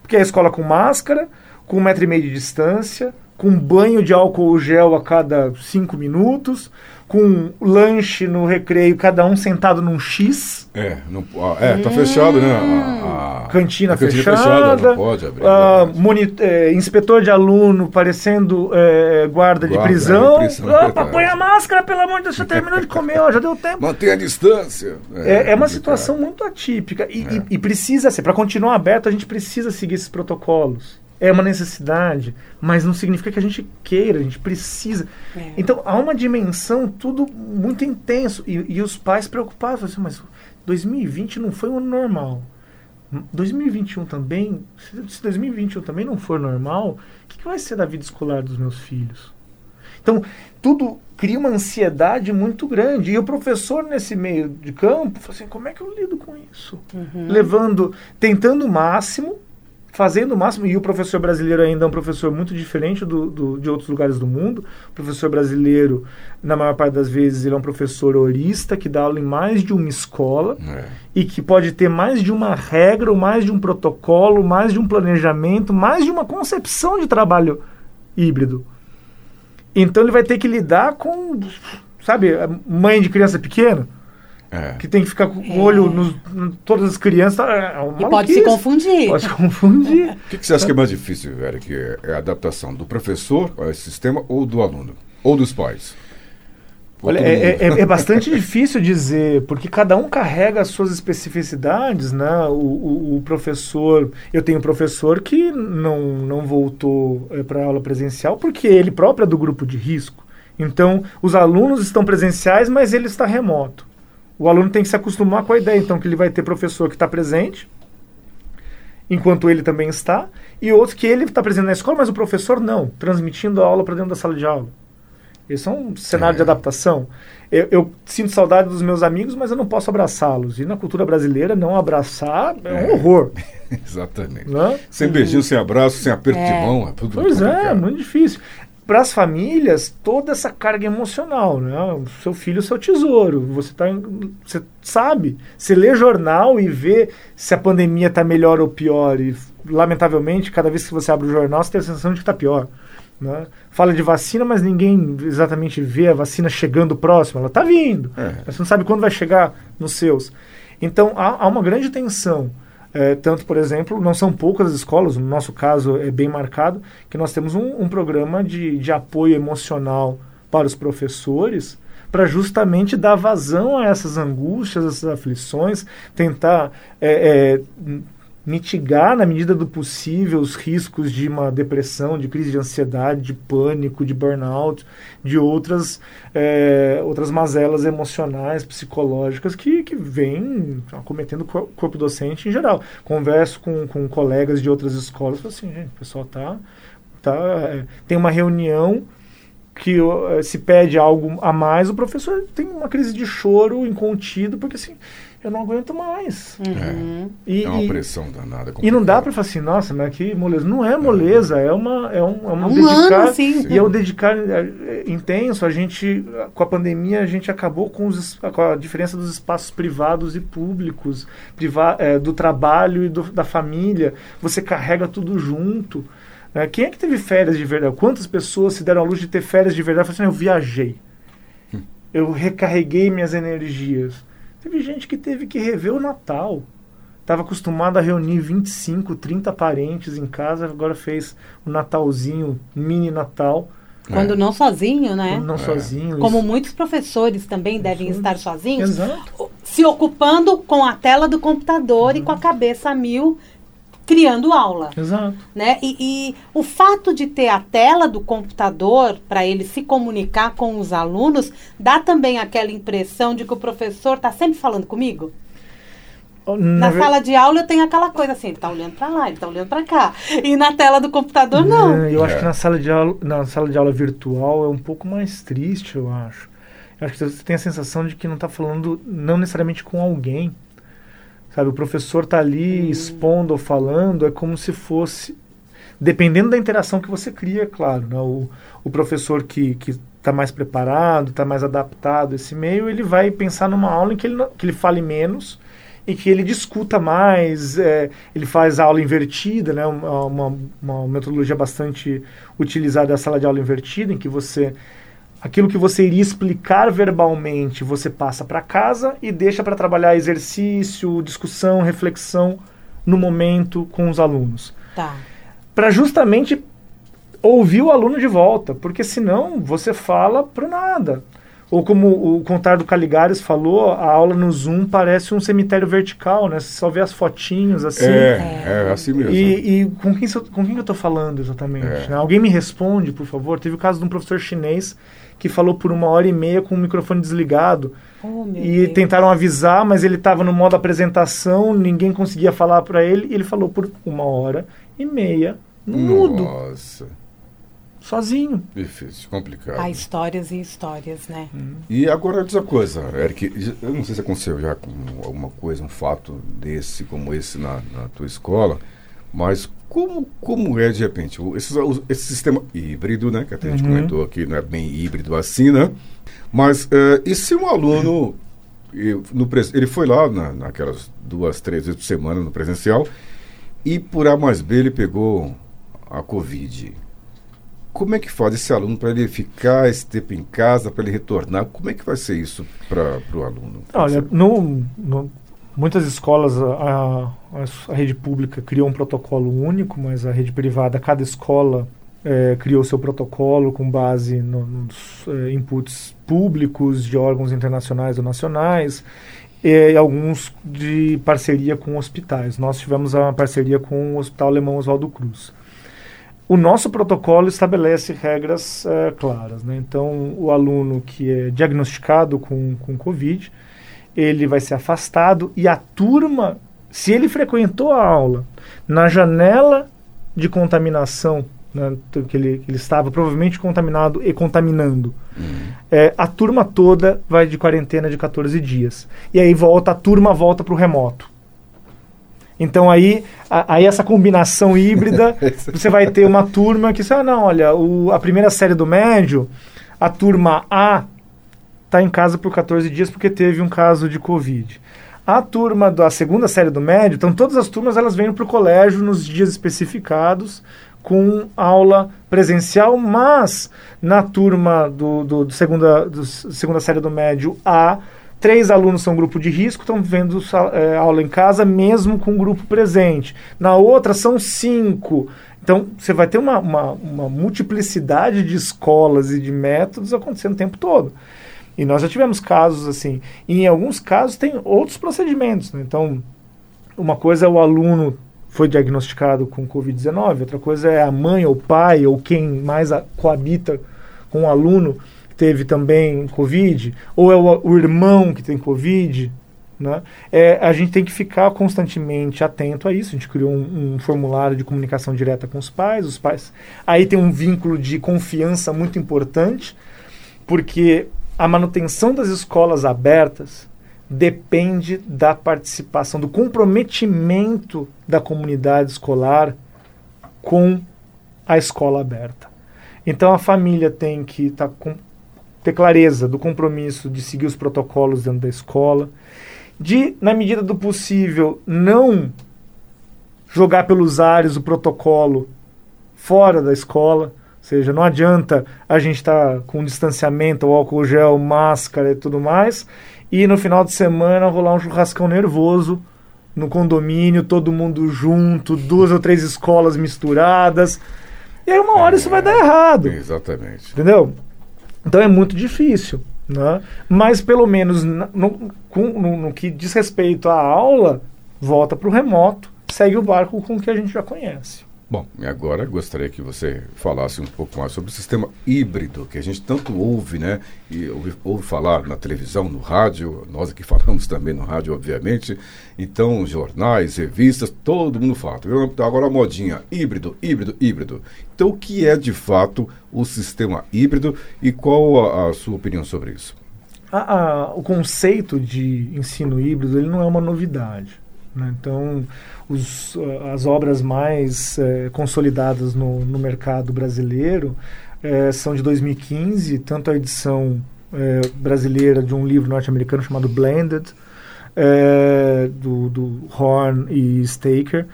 Porque é a escola com máscara, com um metro e meio de distância, com banho de álcool gel a cada cinco minutos, com lanche no recreio, cada um sentado num X. É, não, é tá fechado, né? A, a cantina, a cantina fechada, fechada, não pode abrir. A, é, inspetor de aluno parecendo é, guarda, guarda, de prisão. prisão Opa, põe a máscara, pelo amor de Deus, você terminou de comer, ó, já deu tempo. Mantenha a distância. É, é uma situação muito atípica e, e, e precisa ser, para continuar aberto, a gente precisa seguir esses protocolos é uma necessidade, mas não significa que a gente queira, a gente precisa. É. Então há uma dimensão tudo muito intenso e, e os pais preocupados, assim, mas 2020 não foi um ano normal. 2021 também, se 2021 também não for normal, o que, que vai ser da vida escolar dos meus filhos? Então, tudo cria uma ansiedade muito grande. E o professor, nesse meio de campo, fala assim: como é que eu lido com isso? Uhum. Levando, tentando o máximo, fazendo o máximo, e o professor brasileiro ainda é um professor muito diferente do, do, de outros lugares do mundo. O professor brasileiro, na maior parte das vezes, ele é um professor horista que dá aula em mais de uma escola é. e que pode ter mais de uma regra, ou mais de um protocolo, mais de um planejamento, mais de uma concepção de trabalho híbrido. Então ele vai ter que lidar com, sabe, mãe de criança pequena é. Que tem que ficar com o olho é. em todas as crianças. É e pode se confundir. Pode se confundir. O que, que, você acha que é mais difícil, velho? Que é a adaptação do professor a esse sistema ou do aluno? Ou dos pais? Olha, é, é, é, bastante difícil dizer, porque cada um carrega as suas especificidades, né? O, o, o professor, eu tenho um professor que não, não voltou é, para aula presencial porque ele próprio é do grupo de risco. Então, os alunos estão presenciais, mas ele está remoto. O aluno tem que se acostumar com a ideia, então, que ele vai ter professor que está presente, enquanto ele também está, e outros que ele está presente na escola, mas o professor não, transmitindo a aula para dentro da sala de aula. Esse é um cenário é. de adaptação. Eu, eu, sinto saudade dos meus amigos, mas eu não posso abraçá-los. E na cultura brasileira, não abraçar é, é. um horror. Exatamente. Não? Sem beijinho, sem abraço, sem aperto é. de mão. É tudo pois é, muito difícil para as famílias toda essa carga emocional, né? O seu filho é o seu tesouro. Você tá, você sabe, você lê jornal e vê se a pandemia está melhor ou pior e lamentavelmente cada vez que você abre o jornal você tem a sensação de que está pior. Né? Fala de vacina, mas ninguém exatamente vê a vacina chegando próximo. Ela está vindo, é. mas você não sabe quando vai chegar nos seus. Então há, há uma grande tensão. É, tanto, por exemplo, não são poucas as escolas, no nosso caso é bem marcado, que nós temos um, um programa de, de apoio emocional para os professores, para justamente dar vazão a essas angústias, essas aflições, tentar é, é, mitigar na medida do possível os riscos de uma depressão, de crise de ansiedade, de pânico, de burnout, de outras, é, outras mazelas emocionais, psicológicas que, que vêm acometendo o corpo docente em geral. Converso com, com colegas de outras escolas falo assim, gente, o pessoal tá, tá, é, tem uma reunião que é, se pede algo a mais, o professor tem uma crise de choro incontido, porque assim eu não aguento mais. Uhum. É, e, é uma pressão danada. E não dá para falar assim, nossa, mas que moleza. Não é moleza, é, uma, é um, é uma um dedicar. Ano, sim. E é um dedicar é, é, intenso. A gente, com a pandemia, a gente acabou com, os, com a diferença dos espaços privados e públicos, priva, é, do trabalho e do, da família. Você carrega tudo junto. Né? Quem é que teve férias de verdade? Quantas pessoas se deram à luz de ter férias de verdade? Falaram assim, eu viajei. Hum. Eu recarreguei minhas energias. Teve gente que teve que rever o Natal. Estava acostumado a reunir 25, 30 parentes em casa, agora fez o um Natalzinho, mini Natal. Quando é. não sozinho, né? Quando não é. sozinho. Como isso. muitos professores também devem estar sozinhos. Exato. se ocupando com a tela do computador uhum. e com a cabeça a mil criando aula. Exato. Né? E, e, o fato de ter a tela do computador para ele se comunicar com os alunos dá também aquela impressão de que o professor está sempre falando comigo. Na, na sala de aula eu tenho aquela coisa assim, ele está olhando para lá, ele está olhando para cá. E na tela do computador não. não. Eu acho que na sala de aula, na sala de aula virtual é um pouco mais triste, eu acho. Eu acho que você tem a sensação de que não está falando não necessariamente com alguém, Sabe, o professor está ali hum. expondo ou falando, é como se fosse. Dependendo da interação que você cria, claro. Né? O, o professor que está mais preparado, está mais adaptado a esse meio, ele vai pensar numa aula em que ele, que ele fale menos e que ele discuta mais, é, ele faz a aula invertida, né? uma, uma, uma metodologia bastante utilizada é a sala de aula invertida, em que você aquilo que você iria explicar verbalmente, você passa para casa e deixa para trabalhar exercício, discussão, reflexão no momento com os alunos. Tá. Para justamente ouvir o aluno de volta, porque senão você fala para nada. Ou como o Contar do Caligares falou, a aula no Zoom parece um cemitério vertical, né? Você só vê as fotinhos assim. É, é, é assim mesmo. E, e com, quem, com quem eu estou falando exatamente? É. Né? Alguém me responde, por favor. Teve o caso de um professor chinês que falou por uma hora e meia com o microfone desligado. Oh, e Deus. tentaram avisar, mas ele estava no modo apresentação, ninguém conseguia falar para ele, e ele falou por uma hora e meia, mudo. Nossa. Sozinho. Difícil, complicado. Há histórias e histórias, né? Hum. E agora diz a coisa, Eric, eu não sei se aconteceu já com alguma coisa, um fato desse, como esse na, na tua escola, mas como, como é, de repente, esse, esse sistema híbrido, né, que até a gente uhum. comentou aqui, não é bem híbrido assim, né? Mas, é, e se um aluno, no, ele foi lá na, naquelas duas, três vezes por semana no presencial, e por A mais B ele pegou a Covid. Como é que faz esse aluno para ele ficar esse tempo em casa, para ele retornar? Como é que vai ser isso para o aluno? Olha, no, no, Muitas escolas, a, a, a, rede pública criou um protocolo único, mas a rede privada, cada escola é, criou seu protocolo com base no, nos é, inputs públicos de órgãos internacionais ou nacionais e alguns de parceria com hospitais. Nós tivemos a parceria com o Hospital Alemão Oswaldo Cruz. O nosso protocolo estabelece regras é, claras. Né? Então, o aluno que é diagnosticado com, com Covid, ele vai ser afastado e a turma, se ele frequentou a aula na janela de contaminação, né, que, ele, que ele estava provavelmente contaminado e contaminando, uhum. é, a turma toda vai de quarentena de 14 dias. E aí volta, a turma volta para o remoto. Então aí, a, aí essa combinação híbrida, você vai ter uma turma que, ah, não, olha, o, a primeira série do médio, a turma A está em casa por 14 dias porque teve um caso de Covid. A turma da segunda série do médio, então todas as turmas elas vêm para o colégio nos dias especificados com aula presencial, mas na turma do, do, do segunda, do segunda série do médio A, três alunos são grupo de risco, estão vendo é, aula em casa, mesmo com grupo presente. Na outra são cinco. Então, você vai ter uma, uma, uma multiplicidade de escolas e de métodos acontecendo o tempo todo. E nós já tivemos casos assim. E em alguns casos tem outros procedimentos. Né? Então, uma coisa é o aluno foi diagnosticado com Covid-19, outra coisa é a mãe ou pai ou quem mais a, coabita com o aluno que teve também Covid, ou é o, o irmão que tem Covid. Né? É, a gente tem que ficar constantemente atento a isso. A gente criou um, um, formulário de comunicação direta com os pais. Os pais aí tem um vínculo de confiança muito importante, porque a manutenção das escolas abertas depende da participação, do comprometimento da comunidade escolar com a escola aberta. Então a família tem que tá com, ter clareza do compromisso de seguir os protocolos dentro da escola, de, na medida do possível, não jogar pelos ares o protocolo fora da escola seja, não adianta a gente estar tá com distanciamento, álcool gel, máscara e tudo mais, e no final de semana rolar um churrascão nervoso no condomínio, todo mundo junto, duas ou três escolas misturadas. E aí uma hora é, isso vai dar errado. Exatamente. Entendeu? Então é muito difícil. Né? Mas, pelo menos no, no, no que diz respeito à aula, volta para o remoto, segue o barco com o que a gente já conhece. Bom, e agora gostaria que você falasse um pouco mais sobre o sistema híbrido, que a gente tanto ouve, né? E ouve, ouve, falar na televisão, no rádio, nós aqui falamos também no rádio, obviamente. Então, jornais, revistas, todo mundo fala. Tá agora a modinha, híbrido, híbrido, híbrido. Então, o que é de fato o sistema híbrido e qual a, a sua opinião sobre isso? A, a, o conceito de ensino híbrido ele não é uma novidade. Né? Então, os, as obras mais é, consolidadas no, no, mercado brasileiro é, são de 2015, tanto a edição é, brasileira de um livro norte-americano chamado Blended, do, do Horn e Staker,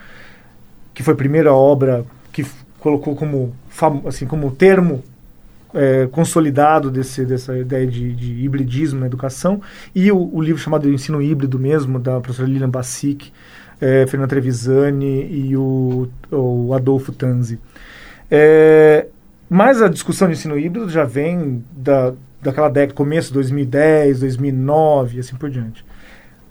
que foi a primeira obra que colocou como, assim, como termo é, consolidado desse, dessa ideia de, de, hibridismo na educação, e o, o, livro chamado Ensino Híbrido mesmo, da professora Lilian Bassic, é, Fernando Trevisani e o, o Adolfo Tanzi. É, mas a discussão de ensino híbrido já vem da, daquela década, começo de 2010, 2009 e assim por diante.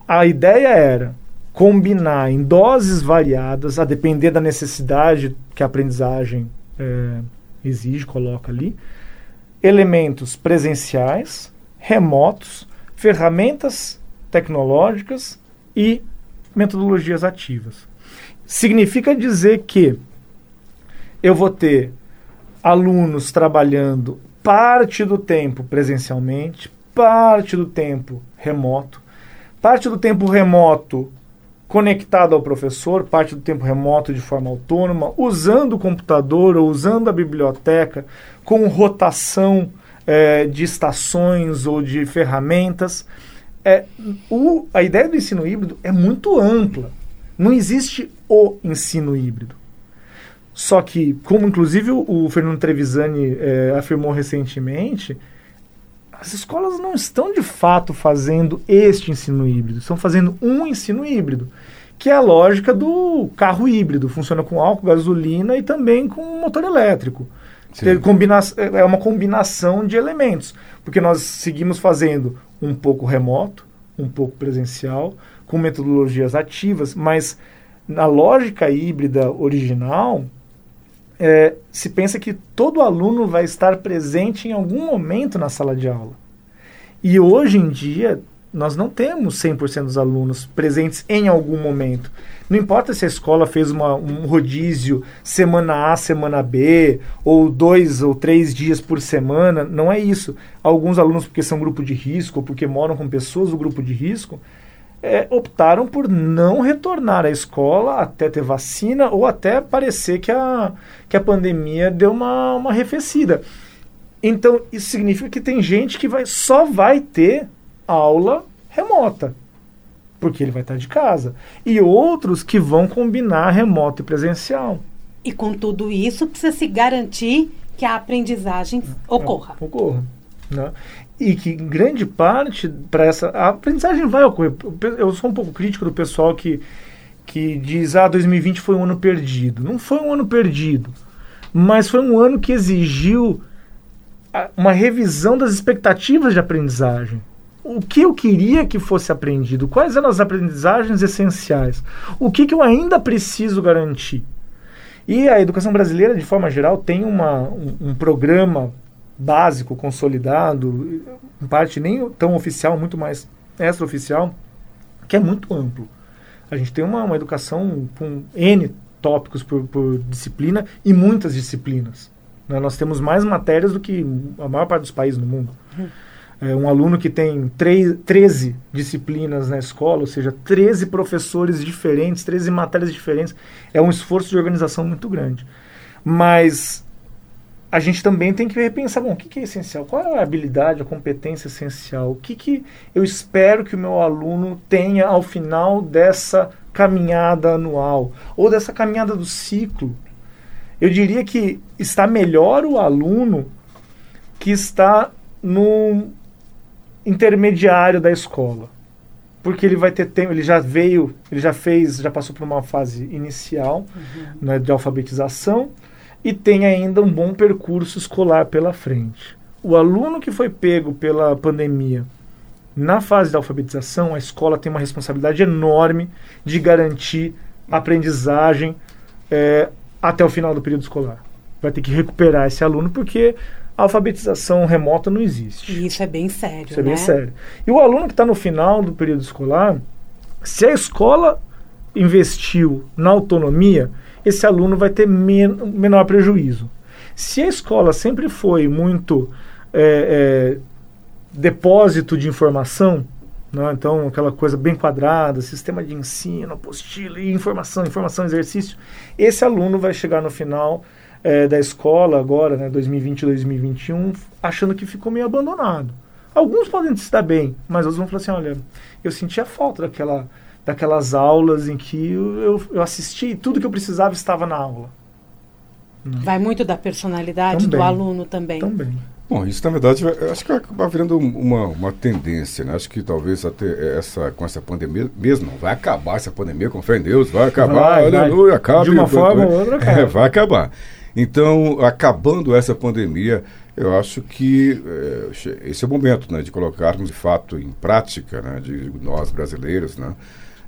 A ideia era combinar em doses variadas, a depender da necessidade que a aprendizagem é, exige, coloca ali, elementos presenciais, remotos, ferramentas tecnológicas e metodologias ativas. Significa dizer que eu vou ter alunos trabalhando parte do tempo presencialmente, parte do tempo remoto, parte do tempo remoto conectado ao professor, parte do tempo remoto de forma autônoma, usando o computador ou usando a biblioteca com rotação é, de estações ou de ferramentas. É, o, a ideia do ensino híbrido é muito ampla. Não existe o ensino híbrido. Só que, como inclusive o Fernando Trevisani é, afirmou recentemente, as escolas não estão de fato fazendo este ensino híbrido, estão fazendo um ensino híbrido, que é a lógica do carro híbrido, funciona com álcool, gasolina e também com motor elétrico. Combina é uma combinação de elementos, porque nós seguimos fazendo um pouco remoto, um pouco presencial, com metodologias ativas, mas na lógica híbrida original, é, se pensa que todo aluno vai estar presente em algum momento na sala de aula. E hoje em dia, nós não temos 100% dos alunos presentes em algum momento. Não importa se a escola fez uma, um rodízio semana A, semana B, ou dois ou três dias por semana, não é isso. Alguns alunos, porque são grupo de risco, ou porque moram com pessoas do grupo de risco, é, optaram por não retornar à escola até ter vacina ou até parecer que a, que a pandemia deu uma, uma arrefecida. Então, isso significa que tem gente que vai, só vai ter aula remota porque ele vai estar de casa. E outros que vão combinar remoto e presencial. E com tudo isso, precisa se garantir que a aprendizagem ocorra. É, ocorra. Né? E que grande parte para essa. A aprendizagem vai ocorrer. Eu sou um pouco crítico do pessoal que, que diz: ah, 2020 foi um ano perdido. Não foi um ano perdido, mas foi um ano que exigiu uma revisão das expectativas de aprendizagem o que eu queria que fosse aprendido, quais eram as aprendizagens essenciais, o que, que eu ainda preciso garantir. E a educação brasileira, de forma geral, tem uma, um, um programa básico, consolidado, em parte nem tão oficial, muito mais extraoficial, que é muito amplo. A gente tem uma, uma educação com N tópicos por, por disciplina e muitas disciplinas. Né? Nós temos mais matérias do que a maior parte dos países no mundo. É, um aluno que tem 13 disciplinas na escola, ou seja, 13 professores diferentes, 13 matérias diferentes, é um esforço de organização muito grande. Mas a gente também tem que repensar, bom, o que, que é essencial? Qual é a habilidade, a competência essencial? O que, que eu espero que o meu aluno tenha ao final dessa caminhada anual ou dessa caminhada do ciclo? Eu diria que está melhor o aluno que está no intermediário da escola. Porque ele vai ter tempo, ele já veio, ele já fez, já passou por uma fase inicial uhum. né, de alfabetização e tem ainda um bom percurso escolar pela frente. o aluno que foi pego pela pandemia na fase da alfabetização, a escola tem uma responsabilidade enorme de garantir aprendizagem é, até o final do período escolar. Vai ter que recuperar esse aluno porque a alfabetização remota não existe. Isso é bem sério. Isso é né? bem sério. E o aluno que está no final do período escolar, se a escola investiu na autonomia, esse aluno vai ter men menor prejuízo. Se a escola sempre foi muito é, é, depósito de informação, né? então aquela coisa bem quadrada, sistema de ensino, apostila, informação, informação, exercício, esse aluno vai chegar no final é, da escola agora, né, 2020 2021, achando que ficou meio abandonado. Alguns podem se dar bem, mas outros vão falar assim, olha, eu sentia falta daquela, daquelas aulas em que eu, eu, eu assisti e tudo que eu precisava estava na aula. Vai muito da personalidade também, do aluno também. Também. Bom, isso na verdade acho que vai acabar virando uma, uma tendência, né? Acho que talvez até essa, com essa pandemia, mesmo não vai acabar essa pandemia, com fé em Deus, vai acabar, vai, aleluia, acaba. De uma forma ou outra, é, vai acabar. Então, acabando essa pandemia, eu acho que é, esse é o momento né, de colocarmos de fato em prática, né, de nós brasileiros, né,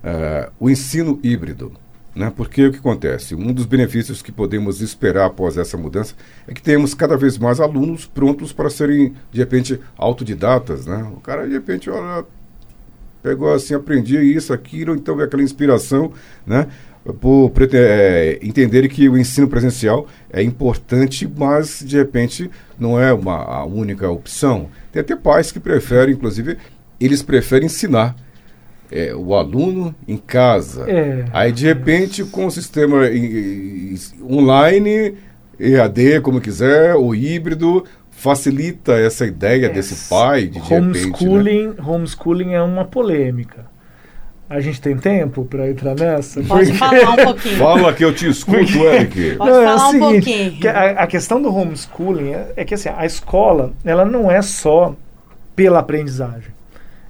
uh, o ensino híbrido. Né? Porque o que acontece? Um dos benefícios que podemos esperar após essa mudança é que temos cada vez mais alunos prontos para serem, de repente, autodidatas. Né? O cara, de repente, olha, pegou assim, aprendia isso, aquilo, então vê aquela inspiração, né? Por é, entender que o ensino presencial é importante, mas de repente não é uma a única opção. Tem até pais que preferem, inclusive, eles preferem ensinar é, o aluno em casa. É. Aí, de repente, com o sistema online, EAD, como quiser, ou híbrido, facilita essa ideia é. desse pai de, de homeschooling, repente, né? Homeschooling é uma polêmica. A gente tem tempo para entrar nessa? Pode Porque... falar um pouquinho. Fala que eu te escuto, Eric. Pode não, falar é o seguinte, um pouquinho. Que a, a, questão do homeschooling é, é que assim, a escola ela não é só pela aprendizagem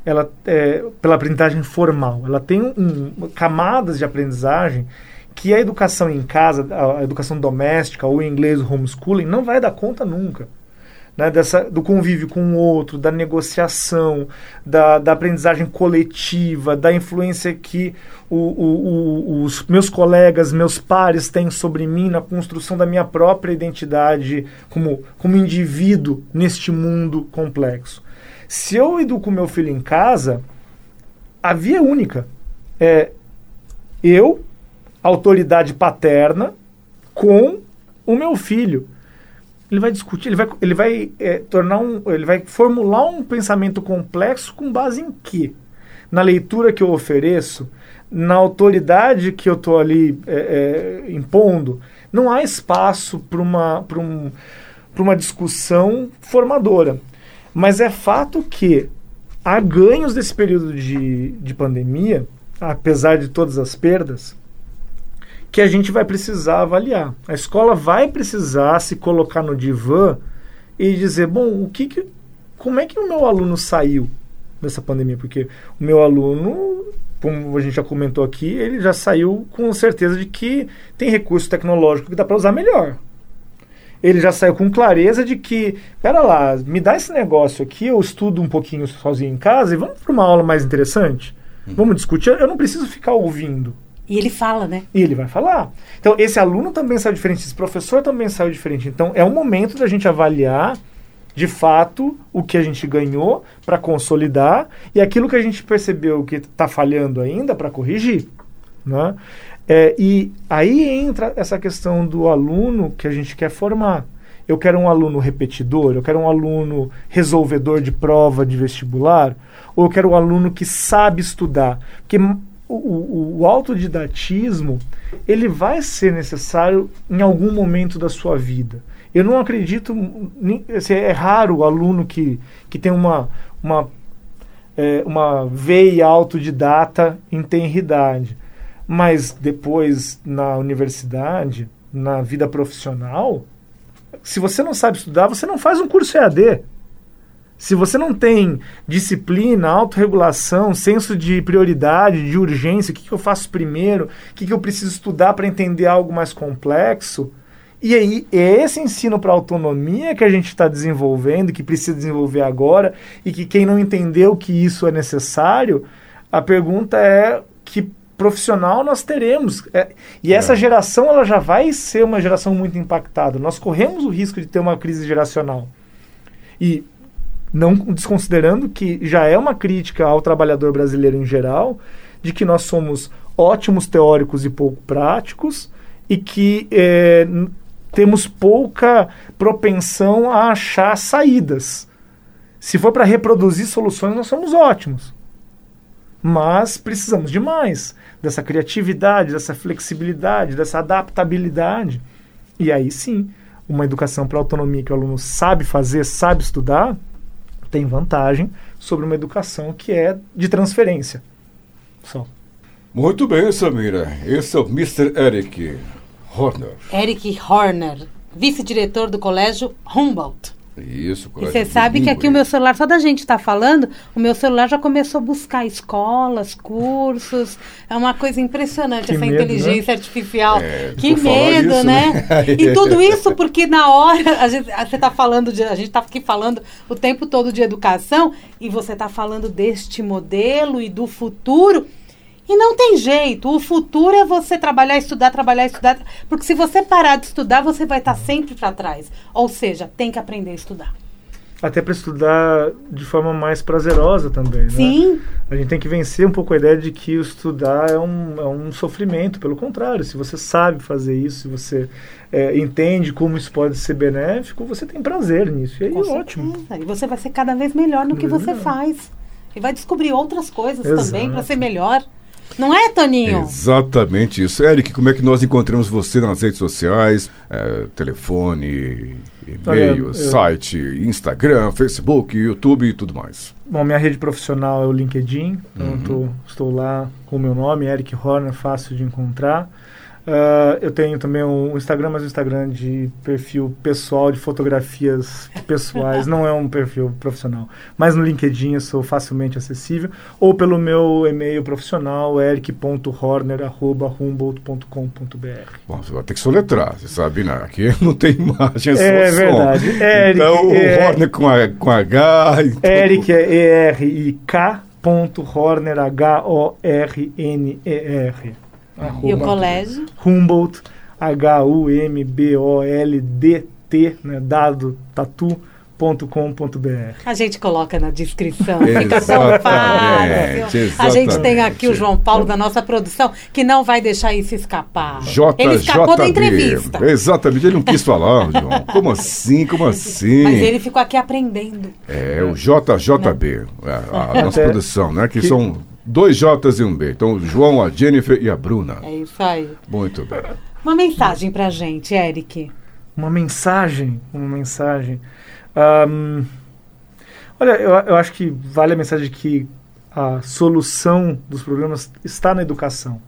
ela é, pela aprendizagem formal. Ela tem um, camadas de aprendizagem que a educação em casa, a educação doméstica ou em inglês o homeschooling não vai dar conta nunca. Né, dessa, do convívio com o outro, da negociação, da, da aprendizagem coletiva, da influência que o, o, o, os meus colegas, meus pares têm sobre mim na construção da minha própria identidade como, como indivíduo neste mundo complexo. Se eu educo meu filho em casa, a via é única. É eu, autoridade paterna, com o meu filho. Ele vai discutir, ele vai, ele vai é, tornar um, ele vai formular um pensamento complexo com base em quê? Na leitura que eu ofereço, na autoridade que eu estou ali é, é, impondo. Não há espaço para uma, um, uma discussão formadora. Mas é fato que há ganhos desse período de, de pandemia, apesar de todas as perdas, que a gente vai precisar avaliar. A escola vai precisar se colocar no divã e dizer, bom, o que, que como é que o meu aluno saiu dessa pandemia? Porque o meu aluno, como a gente já comentou aqui, ele já saiu com certeza de que tem recurso tecnológico que dá para usar melhor ele já saiu com clareza de que, pera lá, me dá esse negócio aqui, eu estudo um pouquinho sozinho em casa e vamos para uma aula mais interessante. Uhum. Vamos discutir, eu não preciso ficar ouvindo. E ele fala, né? E ele vai falar. Então, esse aluno também saiu diferente, esse professor também saiu diferente. Então, é um momento da gente avaliar, de fato, o que a gente ganhou para consolidar e aquilo que a gente percebeu que está falhando ainda para corrigir. Né? É, e aí entra essa questão do aluno que a gente quer formar. Eu quero um aluno repetidor, eu quero um aluno resolvedor de prova de vestibular, ou eu quero um aluno que sabe estudar. Porque o, o, o autodidatismo ele vai ser necessário em algum momento da sua vida. Eu não acredito, assim, é raro o aluno que, que tem uma, uma, é, uma veia autodidata em tenridade. Mas depois, na universidade, na vida profissional, se você não sabe estudar, você não faz um curso EAD. Se você não tem disciplina, autorregulação, senso de prioridade, de urgência, o que, que eu faço primeiro, o que, que eu preciso estudar para entender algo mais complexo, E aí, é esse ensino para autonomia que a gente está desenvolvendo, que precisa desenvolver agora, e que quem não entendeu que isso é necessário, a pergunta é que profissional nós teremos. É, e essa é. geração ela já vai ser uma geração muito impactada. Nós corremos o risco de ter uma crise geracional. E não desconsiderando que já é uma crítica ao trabalhador brasileiro em geral, de que nós somos ótimos teóricos e pouco práticos, e que é, temos pouca propensão a achar saídas. Se for para reproduzir soluções, nós somos ótimos. Mas precisamos de mais dessa criatividade, dessa flexibilidade, dessa adaptabilidade. E aí sim, uma educação para autonomia que o aluno sabe fazer, sabe estudar, tem vantagem sobre uma educação que é de transferência. Só. Muito bem, Samira. Esse é o Mr. Eric Horner. Eric Horner, vice-diretor do colégio Humboldt. Isso, E você sabe que aqui o meu celular, só da gente estar tá falando, o meu celular já começou a buscar escolas, cursos. É uma coisa impressionante que essa medo, inteligência né? artificial. É, que medo, isso, né? né? e tudo isso porque na hora, a gente, você está falando de. A gente está aqui falando o tempo todo de educação e você está falando deste modelo e do futuro. E não tem jeito. O futuro é você trabalhar, estudar, trabalhar, estudar. Porque se você parar de estudar, você vai estar sempre para trás. Ou seja, tem que aprender a estudar. Até para estudar de forma mais prazerosa também, né? Sim. A gente tem que vencer um pouco a ideia de que estudar é um, é um sofrimento. Pelo contrário, se você sabe fazer isso, se você é, entende como isso pode ser benéfico, você tem prazer nisso. E aí, Com ótimo. Certeza. E você vai ser cada vez melhor no que você faz. E vai descobrir outras coisas Exato. também para ser melhor. Não é, Toninho? Exatamente isso. Eric, como é que nós encontramos você nas redes sociais? É, telefone, e-mail, eu... site, Instagram, Facebook, YouTube e tudo mais. Bom, minha rede profissional é o LinkedIn. Então uhum. tô, estou lá com o meu nome, Eric Horner, fácil de encontrar. Uh, eu tenho também um Instagram, mas um Instagram de perfil pessoal, de fotografias pessoais, não é um perfil profissional. Mas no LinkedIn eu sou facilmente acessível, ou pelo meu e-mail profissional, eric.horner.humboldt.com.br. Bom, você vai ter que soletrar, você sabe, né? Aqui não tem imagem, é, é verdade. Eric, então, é, Horner com, a, com H. Então... Eric é E-R-I-K. Horner, H-O-R-N-E-R. E o colégio? Humboldt, H-U-M-B-O-L-D-T, né, dado, tatu, .com.br. A gente coloca na descrição, fica. A gente tem aqui o João Paulo da nossa produção que não vai deixar isso escapar. J, ele escapou da entrevista. Exatamente, ele não quis falar, João. Como assim? Como assim? Mas ele ficou aqui aprendendo. É, o JJB, a, a nossa produção, né? Que, que são Dois J's e um B. Então, o João, a Jennifer e a Bruna. É isso aí. Muito bem. Uma mensagem pra gente, Eric. Uma mensagem? Uma mensagem. Um, olha, eu, eu acho que vale a mensagem que a solução dos problemas está na educação.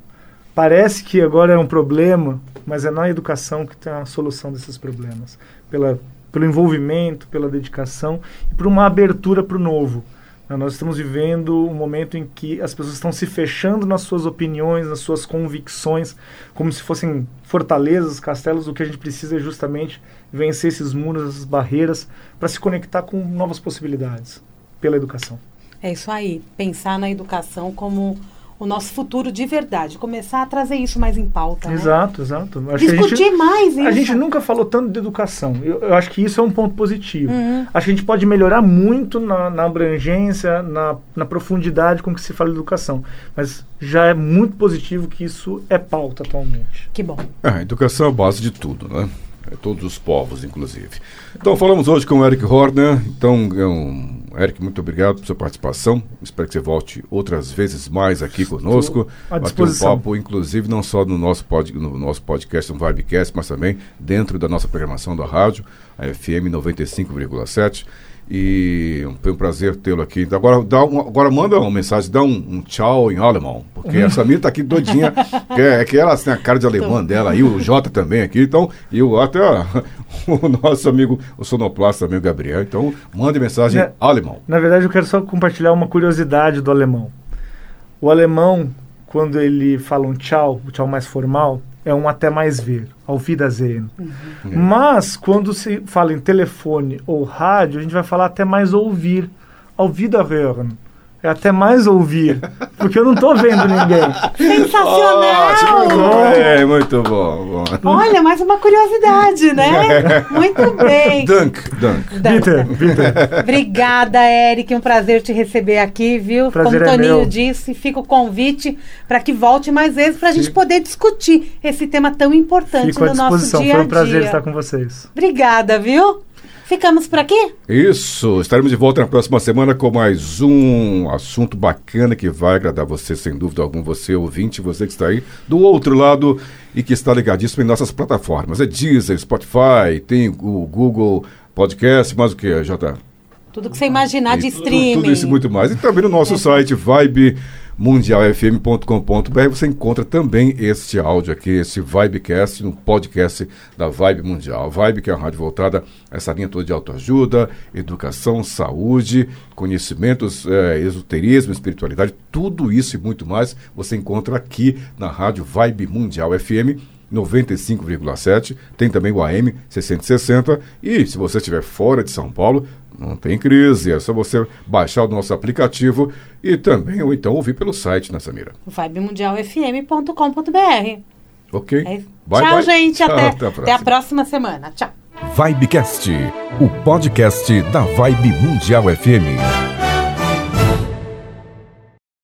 Parece que agora é um problema, mas é na educação que tem a solução desses problemas. Pela, pelo envolvimento, pela dedicação e por uma abertura para o novo. Né, nós estamos vivendo um momento em que as pessoas estão se fechando nas suas opiniões, nas suas convicções, como se fossem fortalezas, castelos. O que a gente precisa é justamente vencer esses muros, essas barreiras, para se conectar com novas possibilidades pela educação. É isso aí. Pensar na educação como o nosso futuro de verdade. Começar a trazer isso mais em pauta. Né? Exato, exato. Acho Discutir gente, mais isso. A gente nunca falou tanto de educação. Eu, eu acho que isso é um ponto positivo. Uhum. Acho que a gente pode melhorar muito na, na abrangência, na, na, profundidade com que se fala de educação. Mas já é muito positivo que isso é pauta atualmente. Que bom. É, a educação é a base de tudo, né? É, todos os povos, inclusive. Então, falamos hoje com o Eric Horner. Então, é um, Eric, muito obrigado por sua participação. Espero que você volte outras vezes mais aqui conosco. À disposição. um papo, inclusive, não só no nosso, pod, no nosso podcast, no Vibecast, mas também dentro da nossa programação da rádio, a FM 95,7. E foi um prazer tê-lo aqui. Agora, dá um, agora manda uma mensagem, dá um, um tchau em alemão. Porque a Samir está aqui doidinha. que, é, que ela tem a cara de alemã dela, e o Jota também aqui. Então, e o, até o nosso amigo, o sonoplasta também, o Gabriel. Então, mande mensagem na, alemão. Na verdade, eu quero só compartilhar uma curiosidade do alemão. O alemão, quando ele fala um tchau, o tchau mais formal, é um até mais ver, ao Wiedersehen. Uhum. Mas, quando se fala em telefone ou rádio, a gente vai falar até mais ouvir, ao Wiederhören até mais ouvir, porque eu não estou vendo ninguém. Sensacional! é, muito bom, bom, Olha, mais uma curiosidade, né? Muito bem. Dunk, Dunk. Bitter. Obrigada, Eric. Um prazer te receber aqui, viu? Prazer Como o é Toninho meu. disse, fica o convite para que volte mais vezes para a gente poder discutir esse tema tão importante Fico no nosso dia a dia. Foi um prazer estar com vocês. Obrigada, viu? Ficamos por aqui? Isso, estaremos de volta na próxima semana com mais um assunto bacana que vai agradar você, sem dúvida alguma, você ouvinte, você que está aí do outro lado e que está ligadíssimo em nossas plataformas. É Deezer, Spotify, tem o Google Podcast, mais o que, Jota? Tudo que você imaginar de streaming. Tudo, tudo isso e muito mais. E também no nosso é. site, Vibe mundialfm.com.br você encontra também este áudio aqui, esse Vibecast, no podcast da Vibe Mundial. Vibe, que é uma rádio voltada a essa linha toda de autoajuda, educação, saúde, conhecimentos, é, esoterismo, espiritualidade, tudo isso e muito mais você encontra aqui na rádio Vibe Mundial FM 95,7. Tem também o AM 660. E se você estiver fora de São Paulo, não tem crise. É só você baixar o nosso aplicativo e também, ou então, ouvir pelo site, né, Samira? vibemundialfm.com.br. Ok. É. Bye, Tchau, bye. gente. Tchau, até, até, a até a próxima semana. Tchau. Vibecast, o podcast da Vibe Mundial FM.